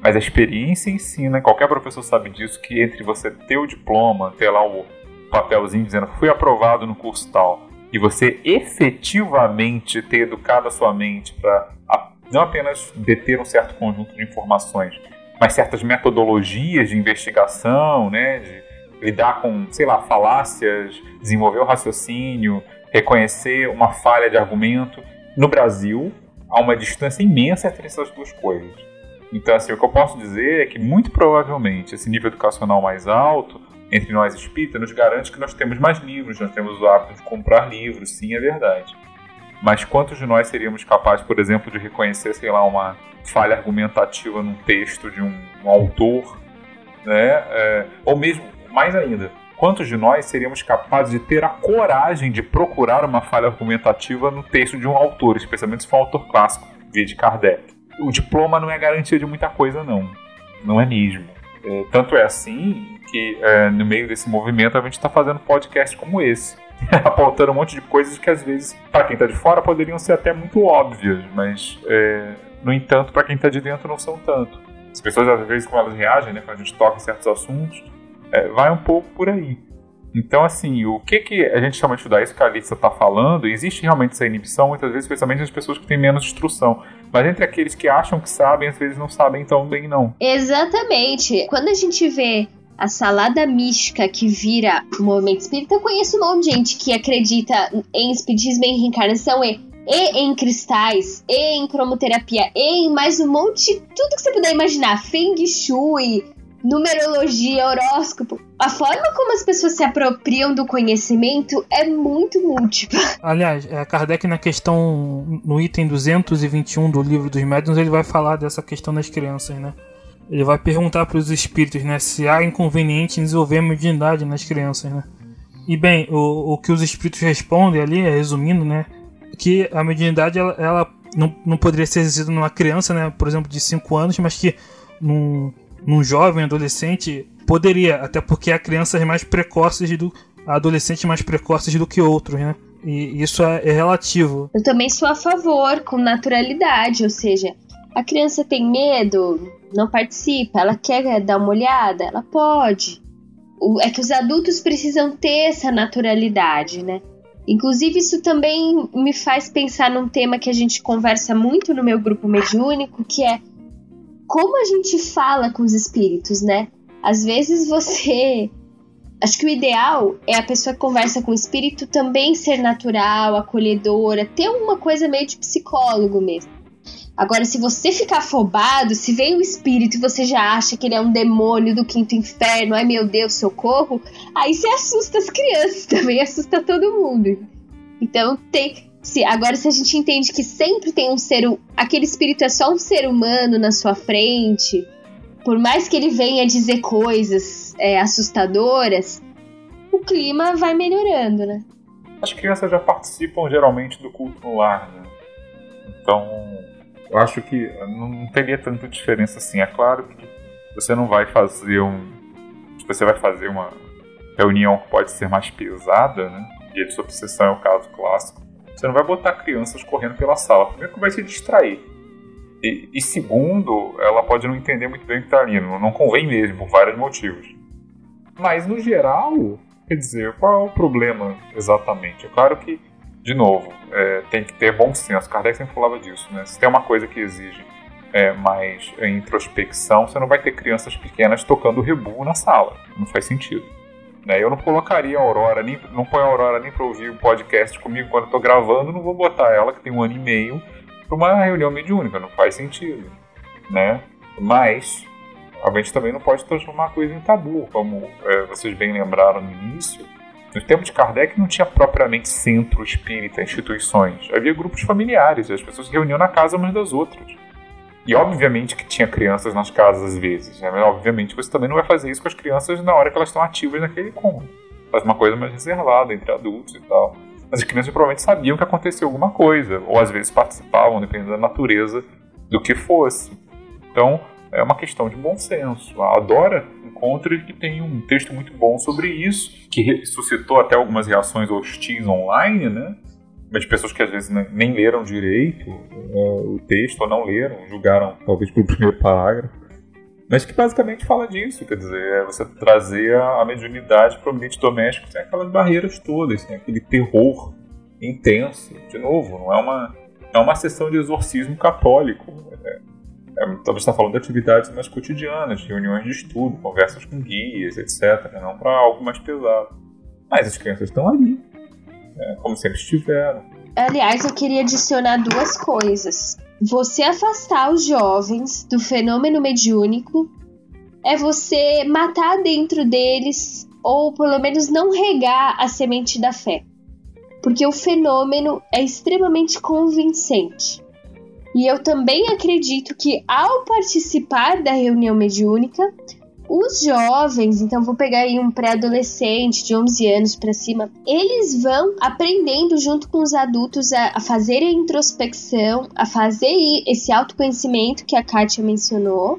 Mas a experiência ensina, qualquer professor sabe disso, que entre você ter o diploma, ter lá o papelzinho dizendo fui aprovado no curso tal, e você efetivamente ter educado a sua mente para não apenas deter um certo conjunto de informações, mas certas metodologias de investigação, né, de lidar com, sei lá, falácias, desenvolver o raciocínio, reconhecer uma falha de argumento. No Brasil, há uma distância imensa entre essas duas coisas. Então, assim, o que eu posso dizer é que, muito provavelmente, esse nível educacional mais alto, entre nós espíritas, nos garante que nós temos mais livros, nós temos o hábito de comprar livros, sim, é verdade. Mas quantos de nós seríamos capazes, por exemplo, de reconhecer, sei lá, uma falha argumentativa num texto de um, um autor, né? É, ou mesmo, mais ainda, quantos de nós seríamos capazes de ter a coragem de procurar uma falha argumentativa no texto de um autor, especialmente se for um autor clássico, via de Kardec? O diploma não é garantia de muita coisa, não. Não é mesmo. É, tanto é assim que, é, no meio desse movimento, a gente está fazendo podcast como esse (laughs) apontando um monte de coisas que às vezes, para quem está de fora, poderiam ser até muito óbvias, mas, é, no entanto, para quem está de dentro não são tanto. As pessoas, às vezes, como elas reagem, né, quando a gente toca em certos assuntos, é, vai um pouco por aí. Então, assim, o que, que a gente chama de estudar isso que a Alice está falando, existe realmente essa inibição, muitas vezes, especialmente nas pessoas que têm menos instrução. Mas entre aqueles que acham que sabem, às vezes não sabem tão bem, não. Exatamente. Quando a gente vê a salada mística que vira o movimento espírita, eu conheço um monte de gente que acredita em espiritismo, em reencarnação e, e em cristais, e em cromoterapia, e em mais um monte, tudo que você puder imaginar, feng shui, numerologia, horóscopo. A forma como as pessoas se apropriam do conhecimento é muito múltipla. (laughs) Aliás, é, Kardec na questão, no item 221 do livro dos médiuns, ele vai falar dessa questão das crianças, né? Ele vai perguntar para os espíritos, né, se há inconveniente em desenvolver a mediunidade nas crianças, né? E bem, o, o que os espíritos respondem ali, resumindo, né, que a mediunidade ela, ela não, não poderia ser exercida numa criança, né, por exemplo, de 5 anos, mas que num, num jovem, adolescente, poderia, até porque há crianças mais precoces do adolescentes mais precoces do que outros, né? E isso é, é relativo. Eu também sou a favor, com naturalidade, ou seja, a criança tem medo, não participa, ela quer dar uma olhada, ela pode. O, é que os adultos precisam ter essa naturalidade, né? Inclusive, isso também me faz pensar num tema que a gente conversa muito no meu grupo mediúnico, que é como a gente fala com os espíritos, né? Às vezes você. Acho que o ideal é a pessoa que conversa com o espírito também ser natural, acolhedora, ter uma coisa meio de psicólogo mesmo. Agora, se você ficar afobado, se vem um espírito e você já acha que ele é um demônio do quinto inferno, ai meu Deus, socorro, aí você assusta as crianças, (laughs) também assusta todo mundo. Então tem. Se, agora, se a gente entende que sempre tem um ser. Aquele espírito é só um ser humano na sua frente, por mais que ele venha dizer coisas é, assustadoras, o clima vai melhorando, né? As crianças já participam geralmente do culto no lar, né? Então, eu acho que não teria tanta diferença assim. É claro que você não vai fazer um. Você vai fazer uma reunião que pode ser mais pesada, né? E a sua obsessão é o caso clássico. Você não vai botar crianças correndo pela sala. Primeiro que vai se distrair. E, e, segundo, ela pode não entender muito bem o que está ali, não, não convém mesmo, por vários motivos. Mas, no geral, quer dizer, qual é o problema exatamente? É claro que, de novo, é, tem que ter bom senso. Kardec sempre falava disso, né? Se tem uma coisa que exige é, mais introspecção, você não vai ter crianças pequenas tocando rebu na sala. Não faz sentido. Né? Eu não colocaria a Aurora, nem, não põe a Aurora nem para ouvir o podcast comigo quando eu tô gravando, não vou botar ela, que tem um ano e meio, para uma reunião mediúnica, não faz sentido, né? Mas a gente também não pode transformar a coisa em tabu, como é, vocês bem lembraram no início. No tempo de Kardec não tinha propriamente centro espírita, instituições. Havia grupos familiares, as pessoas se reuniam na casa umas das outras. E obviamente que tinha crianças nas casas às vezes, né? Mas obviamente você também não vai fazer isso com as crianças na hora que elas estão ativas naquele cômodo. Faz uma coisa mais reservada entre adultos e tal. Mas as crianças provavelmente sabiam que aconteceu alguma coisa, ou às vezes participavam, dependendo da natureza do que fosse. Então, é uma questão de bom senso. A Dora encontra que tem um texto muito bom sobre isso, que suscitou até algumas reações hostis online, né? Mas de pessoas que às vezes nem leram direito uh, o texto ou não leram, julgaram talvez pelo primeiro parágrafo. Mas que basicamente fala disso, quer dizer, é você trazer a mediunidade para o ambiente doméstico sem aquelas barreiras todas, sem aquele terror intenso. De novo, não é uma, é uma sessão de exorcismo católico. É, é, talvez está falando de atividades mais cotidianas, reuniões de estudo, conversas com guias, etc. Não para algo mais pesado. Mas as crianças estão ali, né, como sempre estiveram. Aliás, eu queria adicionar duas coisas você afastar os jovens do fenômeno mediúnico é você matar dentro deles ou pelo menos não regar a semente da fé. Porque o fenômeno é extremamente convincente. E eu também acredito que ao participar da reunião mediúnica, os jovens, então vou pegar aí um pré-adolescente de 11 anos para cima, eles vão aprendendo junto com os adultos a, a fazer a introspecção, a fazer esse autoconhecimento que a Kátia mencionou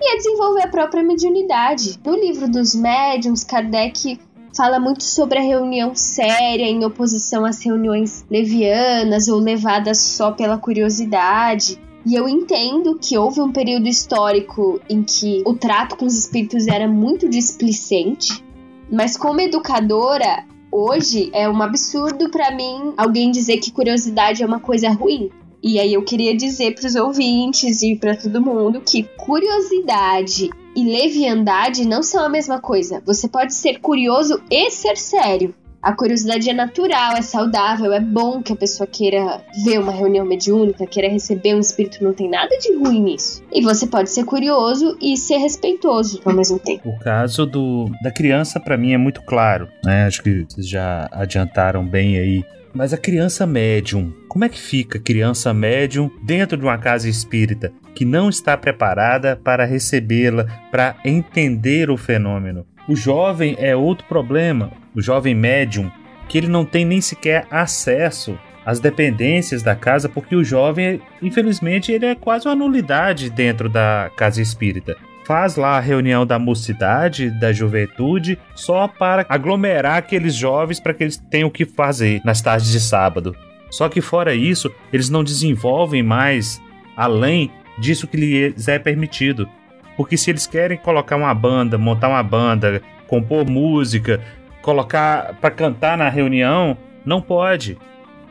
e a desenvolver a própria mediunidade. No livro dos médiums, Kardec fala muito sobre a reunião séria em oposição às reuniões levianas ou levadas só pela curiosidade. E eu entendo que houve um período histórico em que o trato com os espíritos era muito displicente, mas como educadora, hoje é um absurdo para mim alguém dizer que curiosidade é uma coisa ruim. E aí eu queria dizer para os ouvintes e para todo mundo que curiosidade e leviandade não são a mesma coisa. Você pode ser curioso e ser sério. A curiosidade é natural, é saudável, é bom que a pessoa queira ver uma reunião mediúnica, queira receber um espírito, não tem nada de ruim nisso. E você pode ser curioso e ser respeitoso ao mesmo tempo. O caso do, da criança, para mim, é muito claro, né? Acho que vocês já adiantaram bem aí. Mas a criança médium, como é que fica a criança médium dentro de uma casa espírita que não está preparada para recebê-la, para entender o fenômeno? O jovem é outro problema, o jovem médium, que ele não tem nem sequer acesso às dependências da casa, porque o jovem, infelizmente, ele é quase uma nulidade dentro da casa espírita. Faz lá a reunião da mocidade, da juventude, só para aglomerar aqueles jovens para que eles tenham o que fazer nas tardes de sábado. Só que fora isso, eles não desenvolvem mais além disso que lhes é permitido. Porque se eles querem colocar uma banda, montar uma banda, compor música, colocar para cantar na reunião, não pode,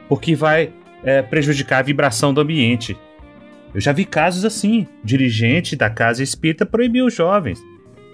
porque vai é, prejudicar a vibração do ambiente. Eu já vi casos assim: dirigente da casa espírita proibiu os jovens,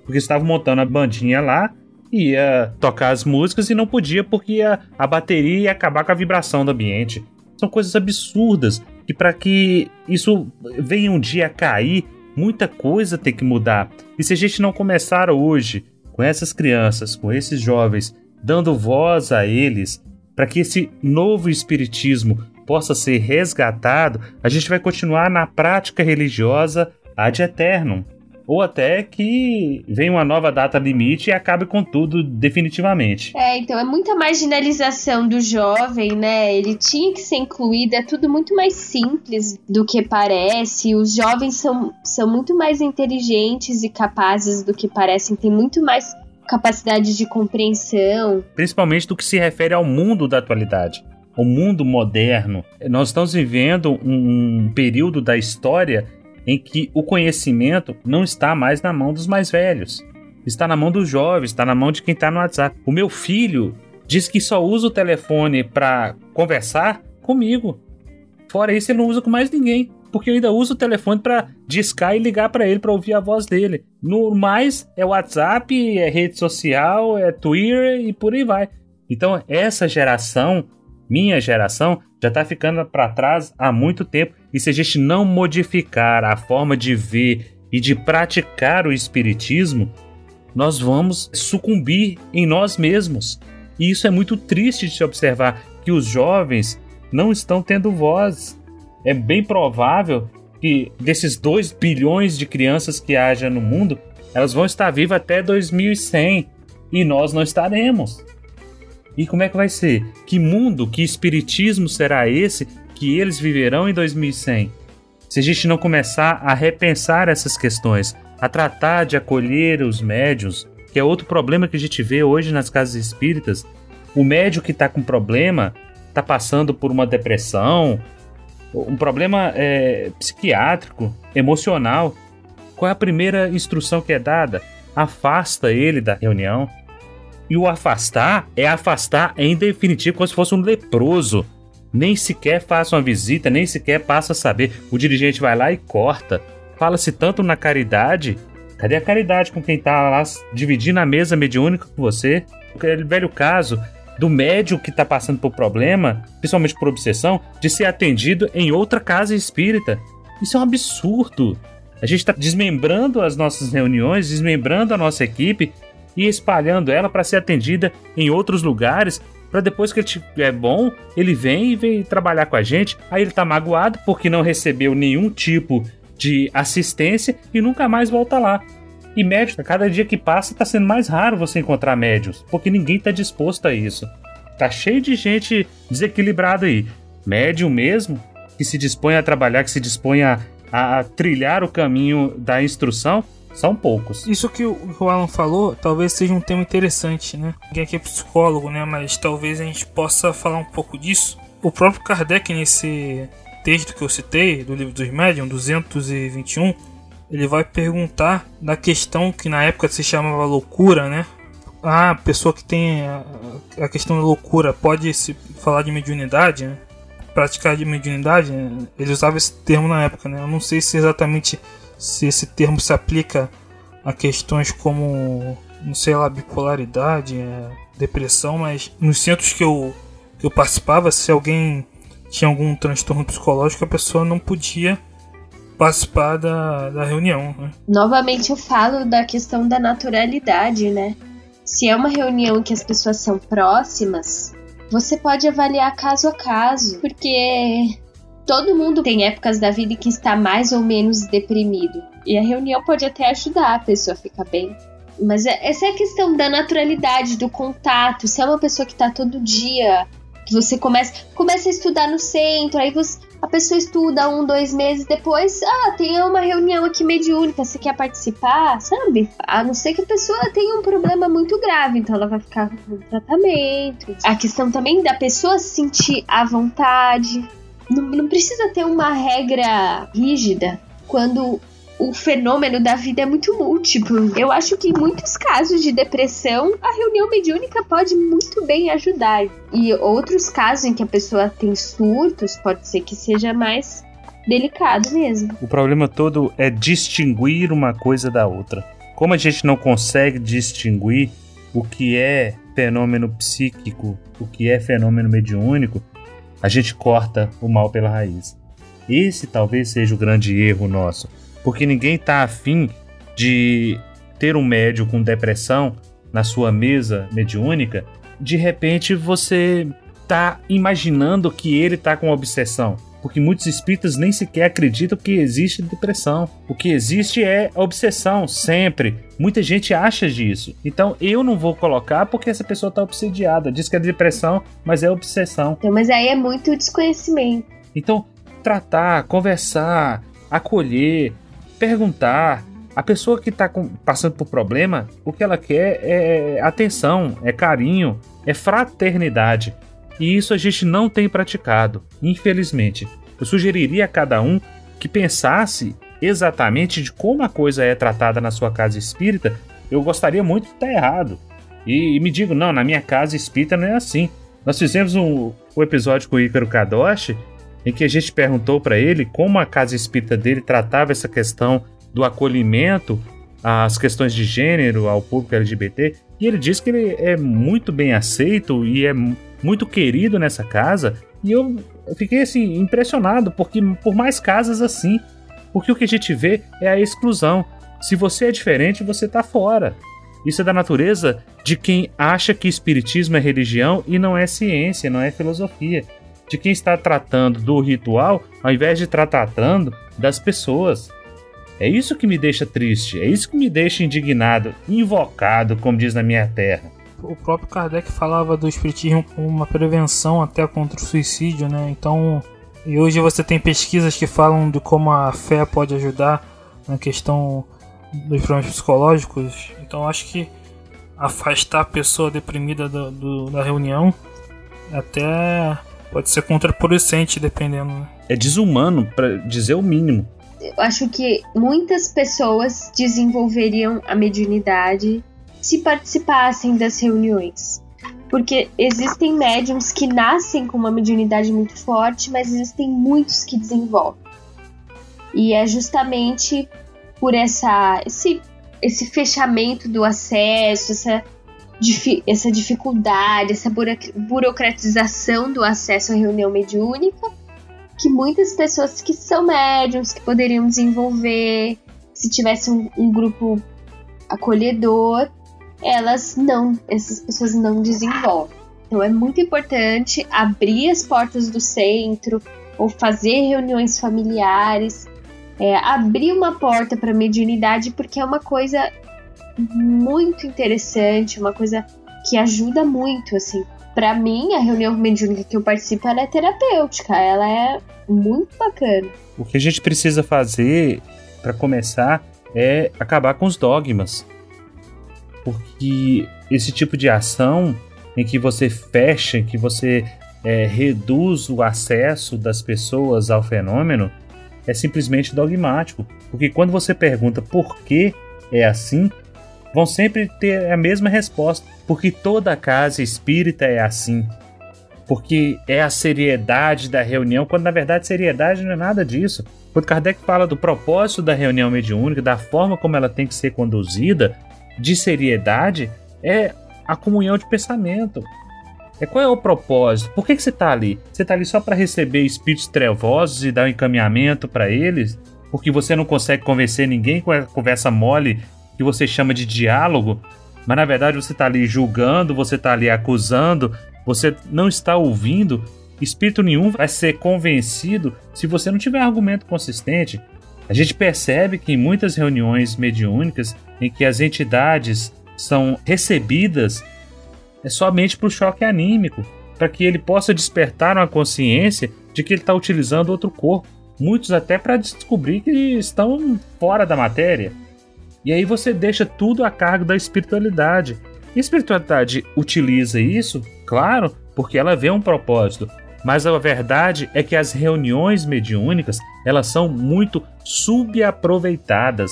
porque estavam montando a bandinha lá, ia tocar as músicas e não podia porque a, a bateria ia acabar com a vibração do ambiente. São coisas absurdas que para que isso venha um dia a cair, Muita coisa tem que mudar. E se a gente não começar hoje com essas crianças, com esses jovens, dando voz a eles, para que esse novo espiritismo possa ser resgatado, a gente vai continuar na prática religiosa ad eternum ou até que venha uma nova data limite e acabe com tudo definitivamente. É, então é muita marginalização do jovem, né? Ele tinha que ser incluído, é tudo muito mais simples do que parece. Os jovens são, são muito mais inteligentes e capazes do que parecem, tem muito mais capacidade de compreensão. Principalmente do que se refere ao mundo da atualidade. O mundo moderno. Nós estamos vivendo um, período da história em que o conhecimento não está mais na mão dos mais velhos. Está na mão dos jovens, está na mão de quem está no WhatsApp. O meu filho diz que só usa o telefone para conversar comigo. Fora isso, ele não usa com mais ninguém. Porque eu ainda uso o telefone para discar e ligar para ele para ouvir a voz dele. No mais, é WhatsApp, é rede social, é Twitter e por aí vai. Então, essa geração, minha geração, já está ficando para trás há muito tempo. E se a gente não modificar a forma de ver e de praticar o espiritismo, nós vamos sucumbir em nós mesmos. E isso é muito triste de se observar que os jovens não estão tendo voz. É bem provável que desses 2 bilhões de crianças que haja no mundo, elas vão estar vivas até 2100 e nós não estaremos. E como é que vai ser? Que mundo, que espiritismo será esse que eles viverão em 2100? Se a gente não começar a repensar essas questões, a tratar de acolher os médios, que é outro problema que a gente vê hoje nas casas espíritas, o médio que está com problema está passando por uma depressão, um problema é, psiquiátrico, emocional. Qual é a primeira instrução que é dada? Afasta ele da reunião. E o afastar é afastar em definitivo como se fosse um leproso. Nem sequer faça uma visita, nem sequer passa a saber. O dirigente vai lá e corta. Fala-se tanto na caridade. Cadê a caridade com quem está lá dividindo a mesa mediúnica com você? Aquele velho caso do médium que está passando por problema, principalmente por obsessão, de ser atendido em outra casa espírita. Isso é um absurdo. A gente está desmembrando as nossas reuniões, desmembrando a nossa equipe e espalhando ela para ser atendida em outros lugares. Para depois que ele é bom, ele vem e vem trabalhar com a gente. Aí ele está magoado porque não recebeu nenhum tipo de assistência e nunca mais volta lá. E médios, a cada dia que passa, está sendo mais raro você encontrar médios, porque ninguém está disposto a isso. Tá cheio de gente desequilibrada aí. Médium mesmo, que se dispõe a trabalhar, que se dispõe a, a trilhar o caminho da instrução, são poucos. Isso que o Alan falou, talvez seja um tema interessante, né? Ninguém aqui é psicólogo, né? Mas talvez a gente possa falar um pouco disso. O próprio Kardec, nesse texto que eu citei, do livro dos médiums, 221, ele vai perguntar da questão que na época se chamava loucura, né? Ah, a pessoa que tem a, a questão da loucura pode se falar de mediunidade, né? praticar de mediunidade, né? ele usava esse termo na época, né? Eu não sei se exatamente se esse termo se aplica a questões como, não sei lá, bipolaridade, é, depressão, mas nos centros que eu, que eu participava, se alguém tinha algum transtorno psicológico, a pessoa não podia participar da, da reunião. Né? Novamente eu falo da questão da naturalidade, né? Se é uma reunião que as pessoas são próximas, você pode avaliar caso a caso, porque todo mundo tem épocas da vida que está mais ou menos deprimido. E a reunião pode até ajudar a pessoa a ficar bem. Mas é, essa é a questão da naturalidade, do contato. Se é uma pessoa que está todo dia, que você começa, começa a estudar no centro, aí você, a pessoa estuda um, dois meses depois, ah, tem uma reunião aqui mediúnica, você quer participar, sabe? A não ser que a pessoa tenha um problema muito grave, então ela vai ficar no tratamento. A questão também da pessoa se sentir à vontade. Não, não precisa ter uma regra rígida quando o fenômeno da vida é muito múltiplo. Eu acho que em muitos casos de depressão, a reunião mediúnica pode muito bem ajudar. E outros casos em que a pessoa tem surtos, pode ser que seja mais delicado mesmo. O problema todo é distinguir uma coisa da outra. Como a gente não consegue distinguir o que é fenômeno psíquico, o que é fenômeno mediúnico, a gente corta o mal pela raiz. Esse talvez seja o grande erro nosso porque ninguém tá afim de ter um médio com depressão na sua mesa mediúnica, de repente você tá imaginando que ele tá com obsessão. Porque muitos espíritas nem sequer acreditam que existe depressão. O que existe é obsessão, sempre. Muita gente acha disso. Então eu não vou colocar porque essa pessoa tá obsediada. Diz que é depressão, mas é obsessão. Então, mas aí é muito desconhecimento. Então, tratar, conversar, acolher, perguntar. A pessoa que está passando por problema, o que ela quer é atenção, é carinho, é fraternidade. E isso a gente não tem praticado, infelizmente. Eu sugeriria a cada um que pensasse exatamente de como a coisa é tratada na sua casa espírita. Eu gostaria muito de estar errado. E, e me digo, não, na minha casa espírita não é assim. Nós fizemos um, um episódio com o Ícaro Kadoshi em que a gente perguntou para ele como a casa espírita dele tratava essa questão do acolhimento às questões de gênero, ao público LGBT, e ele disse que ele é muito bem aceito e é muito querido nessa casa, e eu fiquei assim impressionado, porque por mais casas assim, porque o que a gente vê é a exclusão. Se você é diferente, você tá fora. Isso é da natureza de quem acha que espiritismo é religião e não é ciência, não é filosofia. De quem está tratando do ritual ao invés de estar tratando das pessoas. É isso que me deixa triste, é isso que me deixa indignado, invocado, como diz na minha terra. O próprio Kardec falava do espiritismo como uma prevenção até contra o suicídio, né? Então, e hoje você tem pesquisas que falam de como a fé pode ajudar na questão dos problemas psicológicos. Então, acho que afastar a pessoa deprimida do, do, da reunião até pode ser contraproducente, dependendo. Né? É desumano, para dizer o mínimo eu acho que muitas pessoas desenvolveriam a mediunidade se participassem das reuniões. Porque existem médiums que nascem com uma mediunidade muito forte, mas existem muitos que desenvolvem. E é justamente por essa, esse, esse fechamento do acesso, essa, essa dificuldade, essa burocratização do acesso à reunião mediúnica, que muitas pessoas que são médiums, que poderiam desenvolver, se tivesse um, um grupo acolhedor, elas não, essas pessoas não desenvolvem. Então é muito importante abrir as portas do centro ou fazer reuniões familiares, é, abrir uma porta para mediunidade, porque é uma coisa muito interessante, uma coisa que ajuda muito, assim, para mim, a reunião mediúnica que eu participo ela é terapêutica, ela é muito bacana. O que a gente precisa fazer para começar é acabar com os dogmas. Porque esse tipo de ação em que você fecha, que você é, reduz o acesso das pessoas ao fenômeno, é simplesmente dogmático. Porque quando você pergunta por que é assim, vão sempre ter a mesma resposta, porque toda casa espírita é assim. Porque é a seriedade da reunião, quando na verdade seriedade não é nada disso. Quando Kardec fala do propósito da reunião mediúnica, da forma como ela tem que ser conduzida, de seriedade, é a comunhão de pensamento. É qual é o propósito? Por que, que você está ali? Você está ali só para receber espíritos trevosos e dar um encaminhamento para eles? Porque você não consegue convencer ninguém com a conversa mole que você chama de diálogo, mas na verdade você está ali julgando, você está ali acusando, você não está ouvindo. Espírito nenhum vai ser convencido se você não tiver argumento consistente. A gente percebe que em muitas reuniões mediúnicas em que as entidades são recebidas é somente para o choque anímico, para que ele possa despertar uma consciência de que ele está utilizando outro corpo. Muitos até para descobrir que estão fora da matéria. E aí você deixa tudo a cargo da espiritualidade. E a espiritualidade utiliza isso, claro, porque ela vê um propósito. Mas a verdade é que as reuniões mediúnicas, elas são muito subaproveitadas.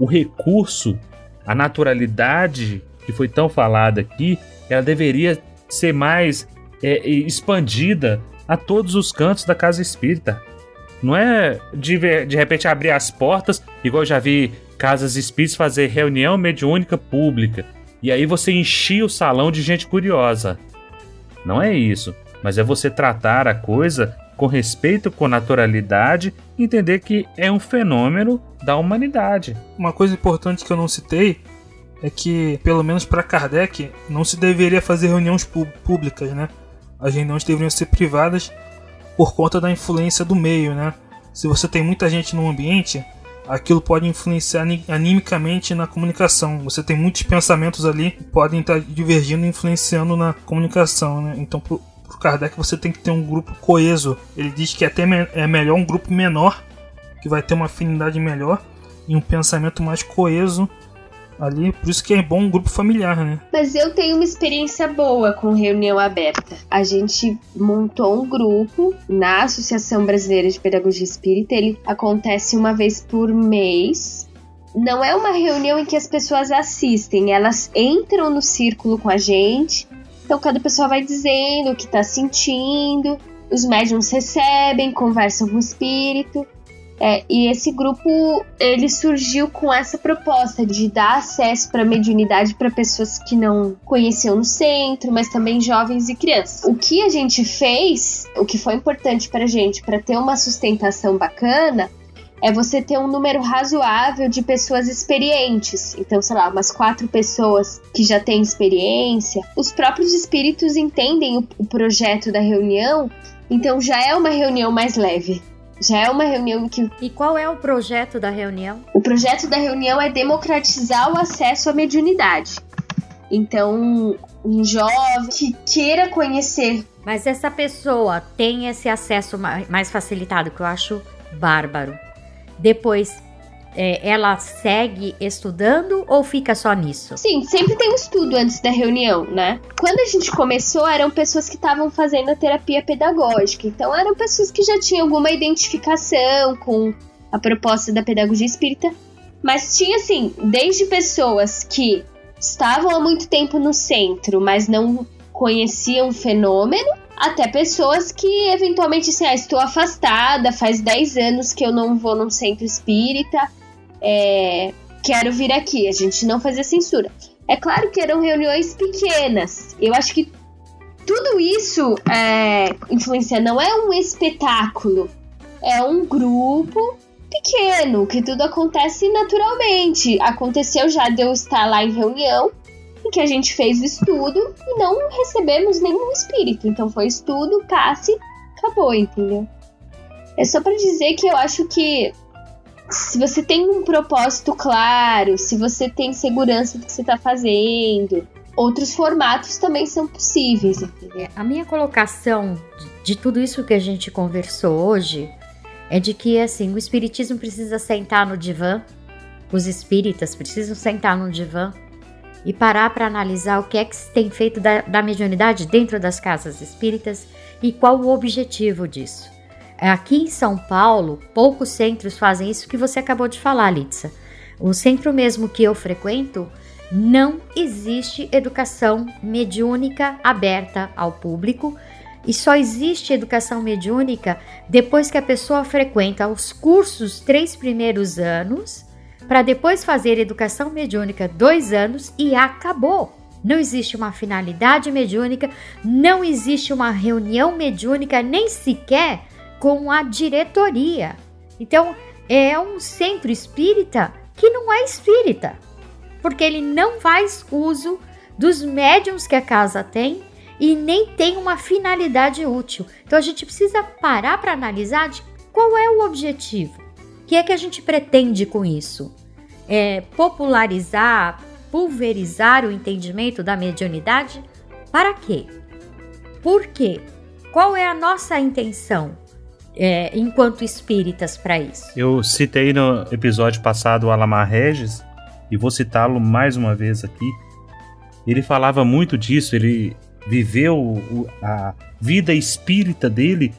O recurso, a naturalidade que foi tão falada aqui, ela deveria ser mais é, expandida a todos os cantos da casa espírita. Não é de, de repente abrir as portas, igual eu já vi casas espíritas fazer reunião mediúnica pública. E aí você enchia o salão de gente curiosa. Não é isso, mas é você tratar a coisa com respeito, com naturalidade, entender que é um fenômeno da humanidade. Uma coisa importante que eu não citei é que, pelo menos para Kardec, não se deveria fazer reuniões públicas, né? As reuniões deveriam ser privadas por conta da influência do meio, né? Se você tem muita gente no ambiente, aquilo pode influenciar animicamente na comunicação. Você tem muitos pensamentos ali que podem estar divergindo e influenciando na comunicação, né? Então, Kardec você tem que ter um grupo coeso. Ele diz que até é melhor um grupo menor, que vai ter uma afinidade melhor e um pensamento mais coeso Ali, por isso que é bom um grupo familiar, né? Mas eu tenho uma experiência boa com reunião aberta. A gente montou um grupo na Associação Brasileira de Pedagogia Espírita. Ele acontece uma vez por mês. Não é uma reunião em que as pessoas assistem, elas entram no círculo com a gente. Então cada pessoa vai dizendo o que está sentindo, os médiums recebem, conversam com o espírito. É, e esse grupo ele surgiu com essa proposta de dar acesso para mediunidade para pessoas que não conheciam no centro, mas também jovens e crianças. O que a gente fez, o que foi importante para gente para ter uma sustentação bacana, é você ter um número razoável de pessoas experientes. Então, sei lá, umas quatro pessoas que já têm experiência. Os próprios espíritos entendem o, o projeto da reunião, então já é uma reunião mais leve. Já é uma reunião que. E qual é o projeto da reunião? O projeto da reunião é democratizar o acesso à mediunidade. Então, um jovem que queira conhecer. Mas essa pessoa tem esse acesso mais facilitado, que eu acho bárbaro. Depois, é, ela segue estudando ou fica só nisso? Sim, sempre tem um estudo antes da reunião, né? Quando a gente começou, eram pessoas que estavam fazendo a terapia pedagógica, então eram pessoas que já tinham alguma identificação com a proposta da pedagogia espírita, mas tinha assim, desde pessoas que estavam há muito tempo no centro, mas não conheciam o fenômeno, até pessoas que eventualmente assim, ah, estou afastada, faz 10 anos que eu não vou num centro espírita, é, quero vir aqui. A gente não fazia censura. É claro que eram reuniões pequenas. Eu acho que tudo isso é, influencia. Não é um espetáculo, é um grupo pequeno, que tudo acontece naturalmente. Aconteceu já de eu estar lá em reunião, que a gente fez o estudo e não recebemos nenhum espírito. Então foi estudo, passe, acabou, entendeu? É só para dizer que eu acho que se você tem um propósito claro, se você tem segurança do que você está fazendo, outros formatos também são possíveis. Entendeu? A minha colocação de, tudo isso que a gente conversou hoje é de que assim o espiritismo precisa sentar no divã, os espíritas precisam sentar no divã e parar para analisar o que é que se tem feito da, da mediunidade dentro das casas espíritas e qual o objetivo disso. Aqui em São Paulo, poucos centros fazem isso que você acabou de falar, Litsa. O centro mesmo que eu frequento, não existe educação mediúnica aberta ao público e só existe educação mediúnica depois que a pessoa frequenta os cursos três primeiros anos, para depois fazer educação mediúnica dois anos e acabou. Não existe uma finalidade mediúnica, não existe uma reunião mediúnica, nem sequer com a diretoria. Então, é um centro espírita que não é espírita, porque ele não faz uso dos médiums que a casa tem e nem tem uma finalidade útil. Então, a gente precisa parar para analisar de qual é o objetivo. O que é que a gente pretende com isso? É popularizar, pulverizar o entendimento da mediunidade? Para quê? Por quê? Qual é a nossa intenção? é, enquanto espíritas para isso. Eu citei no episódio passado o Alamar Regis e vou citá-lo mais uma vez aqui. Ele falava muito disso, ele viveu a vida espírita dele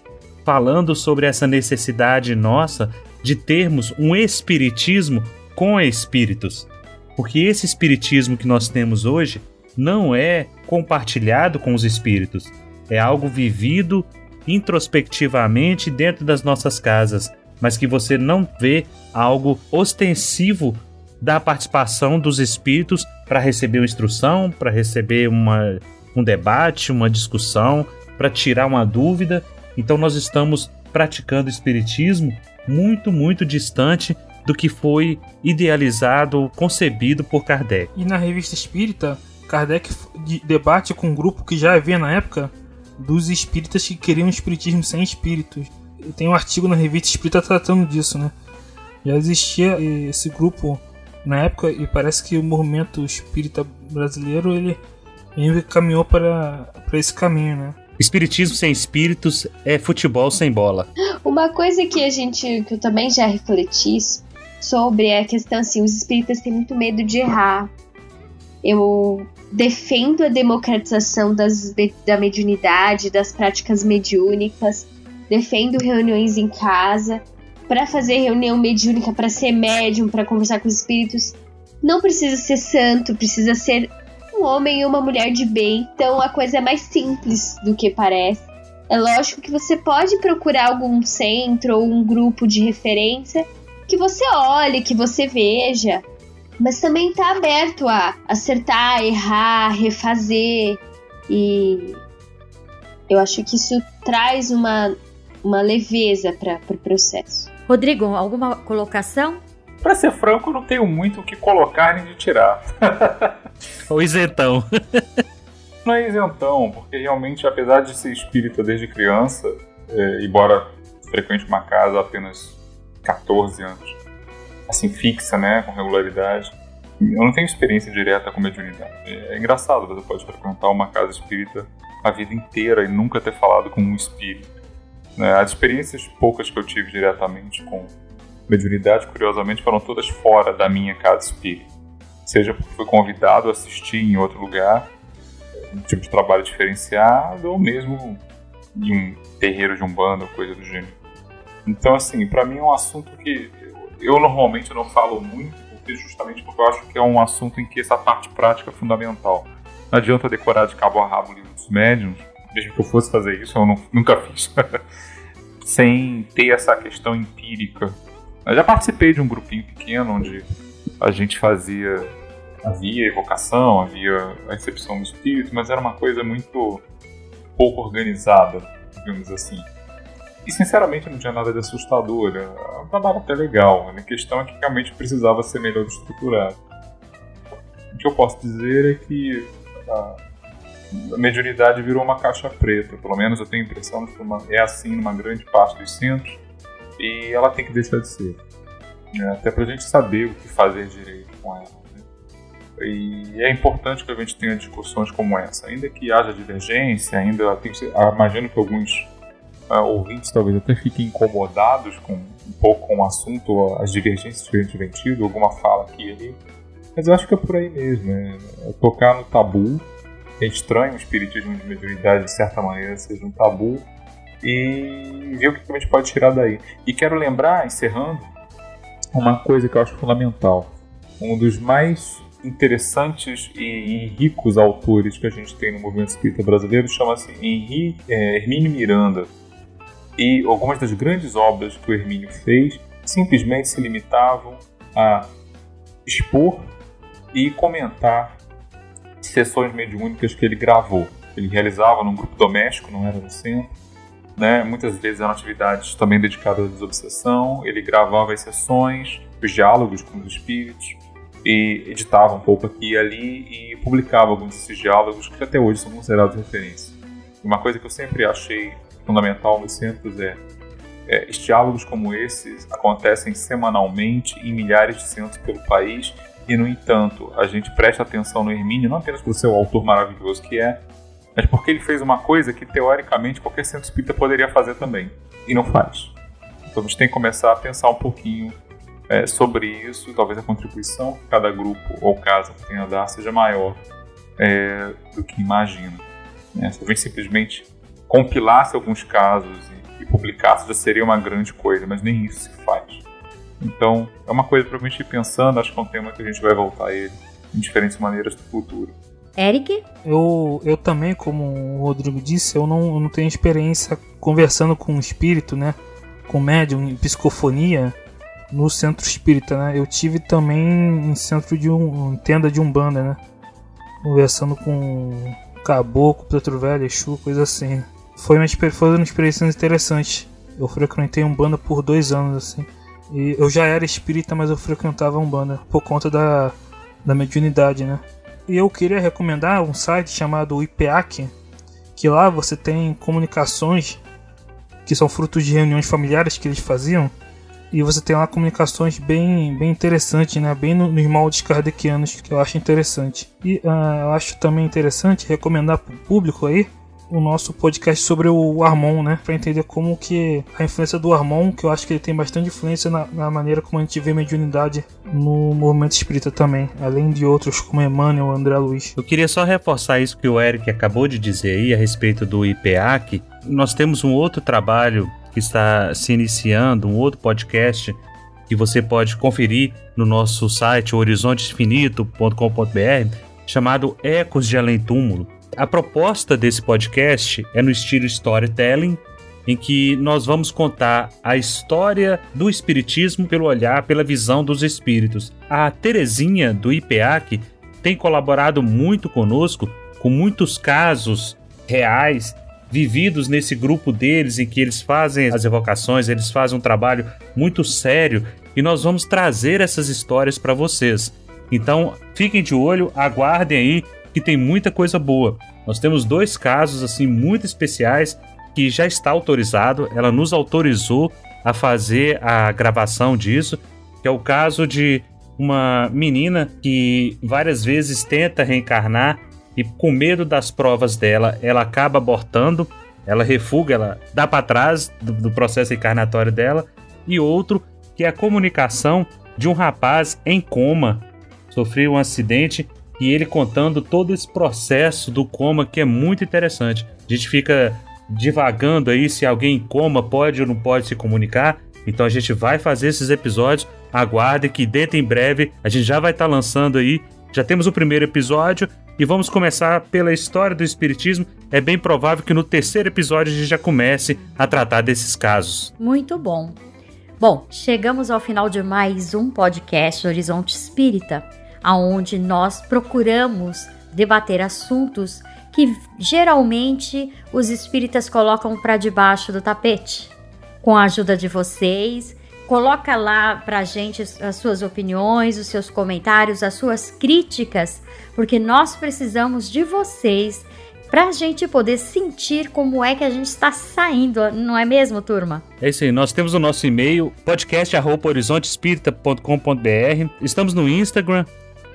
falando sobre essa necessidade nossa de termos um espiritismo com espíritos. Porque esse espiritismo que nós temos hoje não é compartilhado com os espíritos, é algo vivido introspectivamente dentro das nossas casas, mas que você não vê algo ostensivo da participação dos espíritos para receber uma instrução, para receber uma, um debate, uma discussão, para tirar uma dúvida. Então nós estamos praticando espiritismo muito, muito distante do que foi idealizado, concebido por Kardec. E na revista Espírita, Kardec debate com um grupo que já havia na época dos espíritas que queriam um espiritismo sem espíritos. Tem um artigo na revista Espírita tratando disso, né? Já existia esse grupo na época e parece que o movimento espírita brasileiro ele, ele caminhou para, para esse caminho, né? Espiritismo sem espíritos é futebol sem bola. Uma coisa que a gente que eu também já refleti sobre a questão assim, os espíritas têm muito medo de errar. Eu defendo a democratização das, da mediunidade, das práticas mediúnicas, defendo reuniões em casa. Para fazer reunião mediúnica, para ser médium, para conversar com os espíritos, não precisa ser santo, precisa ser um homem e uma mulher de bem. Então a coisa é mais simples do que parece. É lógico que você pode procurar algum centro ou um grupo de referência que você olhe, que você veja, mas também está aberto a acertar, errar, refazer e eu acho que isso traz uma, uma leveza para o pro processo. Rodrigo, alguma colocação? Para ser franco, não tenho muito o que colocar nem de tirar. (laughs) o isentão. (laughs) não é isentão, porque realmente, apesar de ser espírita desde criança, é, embora frequente uma casa apenas 14 anos, assim, fixa, né, com regularidade, eu não tenho experiência direta com mediunidade. É, engraçado, você pode frequentar uma casa espírita a vida inteira e nunca ter falado com um espírito. Né? As experiências poucas que eu tive diretamente com mediunidade, curiosamente, foram todas fora da minha casa espírita. Seja porque fui convidado a assistir em outro lugar, um tipo de trabalho diferenciado, ou mesmo em um terreiro de umbanda ou coisa do gênero. Então, assim, para mim é um assunto que eu normalmente não falo muito, porque justamente porque eu acho que é um assunto em que essa parte prática é fundamental. Não adianta decorar de cabo a rabo o livro dos médiums, mesmo que eu fosse fazer isso, eu não, nunca fiz, (laughs) sem ter essa questão empírica. Eu já participei de um grupinho pequeno onde a gente fazia havia evocação, havia a recepção do espírito, mas era uma coisa muito pouco organizada, digamos assim. E sinceramente não tinha nada de assustador, era um trabalho até legal. A questão é que realmente precisava ser melhor estruturado. O que eu posso dizer é que a, a mediunidade virou uma caixa preta, pelo menos eu tenho a impressão de que uma, é assim numa grande parte dos centros, e ela tem que deixar de ser. Né? Até pra gente saber o que fazer direito com ela. Né? E é importante que a gente tenha discussões como essa, ainda que haja divergência, ainda tem, imagino que alguns uh, ouvintes talvez até fiquem incomodados com um pouco com o assunto, as divergências que a gente vem tido, alguma fala aqui e ali. Mas eu acho que é por aí mesmo, é, é tocar no tabu. É estranho o espiritismo de mediunidade, de certa maneira, seja um tabu. E ver o que a gente pode tirar daí. E quero lembrar, encerrando, uma coisa que eu acho fundamental. Um dos mais interessantes e, ricos autores que a gente tem no movimento espírita brasileiro chama-se Henri, é, Miranda. E algumas das grandes obras que o Hermínio fez simplesmente se limitavam a expor e comentar sessões mediúnicas que ele gravou. Ele realizava num grupo doméstico, não era no centro. Né? Muitas vezes eram atividades também dedicadas à desobsessão. Ele gravava as sessões, os diálogos com os espíritos, e editava um pouco aqui e ali e publicava alguns desses diálogos que até hoje são considerados referência. Uma coisa que eu sempre achei fundamental nos centros é, é diálogos como esses acontecem semanalmente em milhares de centros pelo país e, no entanto, a gente presta atenção no Hermínio não apenas por ser o autor maravilhoso que é, mas porque ele fez uma coisa que, teoricamente, qualquer centro espírita poderia fazer também, e não faz. Então a gente tem que começar a pensar um pouquinho é, sobre isso, talvez a contribuição que cada grupo ou casa tenha a dar seja maior é, do que imagina. Né? A gente simplesmente compilasse alguns casos e, e publicasse, já seria uma grande coisa, mas nem isso se faz. Então, é uma coisa para a gente ir pensando, acho que é um tema que a gente vai voltar a ele em diferentes maneiras do futuro. Eric? Eu, eu também, como o Rodrigo disse, eu não, eu não tenho experiência conversando com o espírito, né? Com médium, em psicofonia, no centro espírita, né? Eu tive também em centro de um. Em tenda de umbanda, né? Conversando com caboclo, preto velho, exu, coisa assim. Foi uma, foi uma experiência interessante. Eu frequentei umbanda por dois anos, assim. E eu já era espírita, mas eu frequentava umbanda por conta da, da mediunidade, né? E eu queria recomendar um site chamado IPEAC, que lá você tem comunicações que são frutos de reuniões familiares que eles faziam e você tem lá comunicações bem, bem interessantes, né? Bem no, nos moldes kardecianos, que eu acho interessante. E uh, eu acho também interessante recomendar para o público aí o nosso podcast sobre o Armon, né? Pra entender como que a influência do Armon, que eu acho que ele tem bastante influência na, na maneira como a gente vê mediunidade no movimento espírita também, além de outros como Emmanuel André Luiz. Eu queria só reforçar isso que o Eric acabou de dizer aí a respeito do IPAC. Nós temos um outro trabalho que está se iniciando, um outro podcast que você pode conferir no nosso site horizontesfinito.com.br, chamado Ecos de Além Túmulo. A proposta desse podcast é no estilo storytelling, em que nós vamos contar a história do espiritismo pelo olhar, pela visão dos espíritos. A Terezinha do IPEAC tem colaborado muito conosco com muitos casos reais vividos nesse grupo deles, em que eles fazem as evocações, eles fazem um trabalho muito sério e nós vamos trazer essas histórias para vocês. Então, fiquem de olho, aguardem aí que tem muita coisa boa. Nós temos dois casos assim muito especiais que já está autorizado, ela nos autorizou a fazer a gravação disso, que é o caso de uma menina que várias vezes tenta reencarnar e com medo das provas dela, ela acaba abortando, ela refuga, ela dá para trás do, do, processo encarnatório dela, e outro que é a comunicação de um rapaz em coma, sofreu um acidente e ele contando todo esse processo do coma que é muito interessante. A gente fica divagando aí se alguém em coma pode ou não pode se comunicar. Então a gente vai fazer esses episódios. Aguarde que dentro em breve a gente já vai estar tá lançando aí. Já temos o primeiro episódio e vamos começar pela história do Espiritismo. É bem provável que no terceiro episódio a gente já comece a tratar desses casos. Muito bom. Bom, chegamos ao final de mais um podcast Horizonte Espírita, aonde nós procuramos debater assuntos que geralmente os espíritas colocam para debaixo do tapete. Com a ajuda de vocês, Coloca lá pra gente as suas opiniões, os seus comentários, as suas críticas, porque nós precisamos de vocês para a gente poder sentir como é que a gente está saindo, não é mesmo, turma? É isso aí, nós temos o nosso e-mail, podcast.horizontespírita.com.br, estamos no Instagram,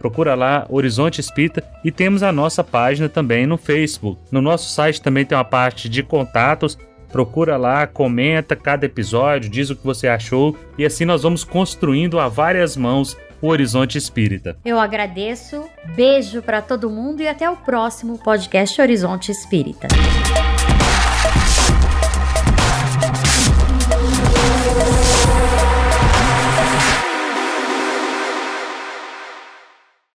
procura lá Horizonte Espírita e temos a nossa página também no Facebook. No nosso site também tem uma parte de contatos, Procura lá, comenta cada episódio, diz o que você achou e assim nós vamos construindo a várias mãos o Horizonte Espírita. Eu agradeço, beijo para todo mundo e até o próximo podcast Horizonte Espírita.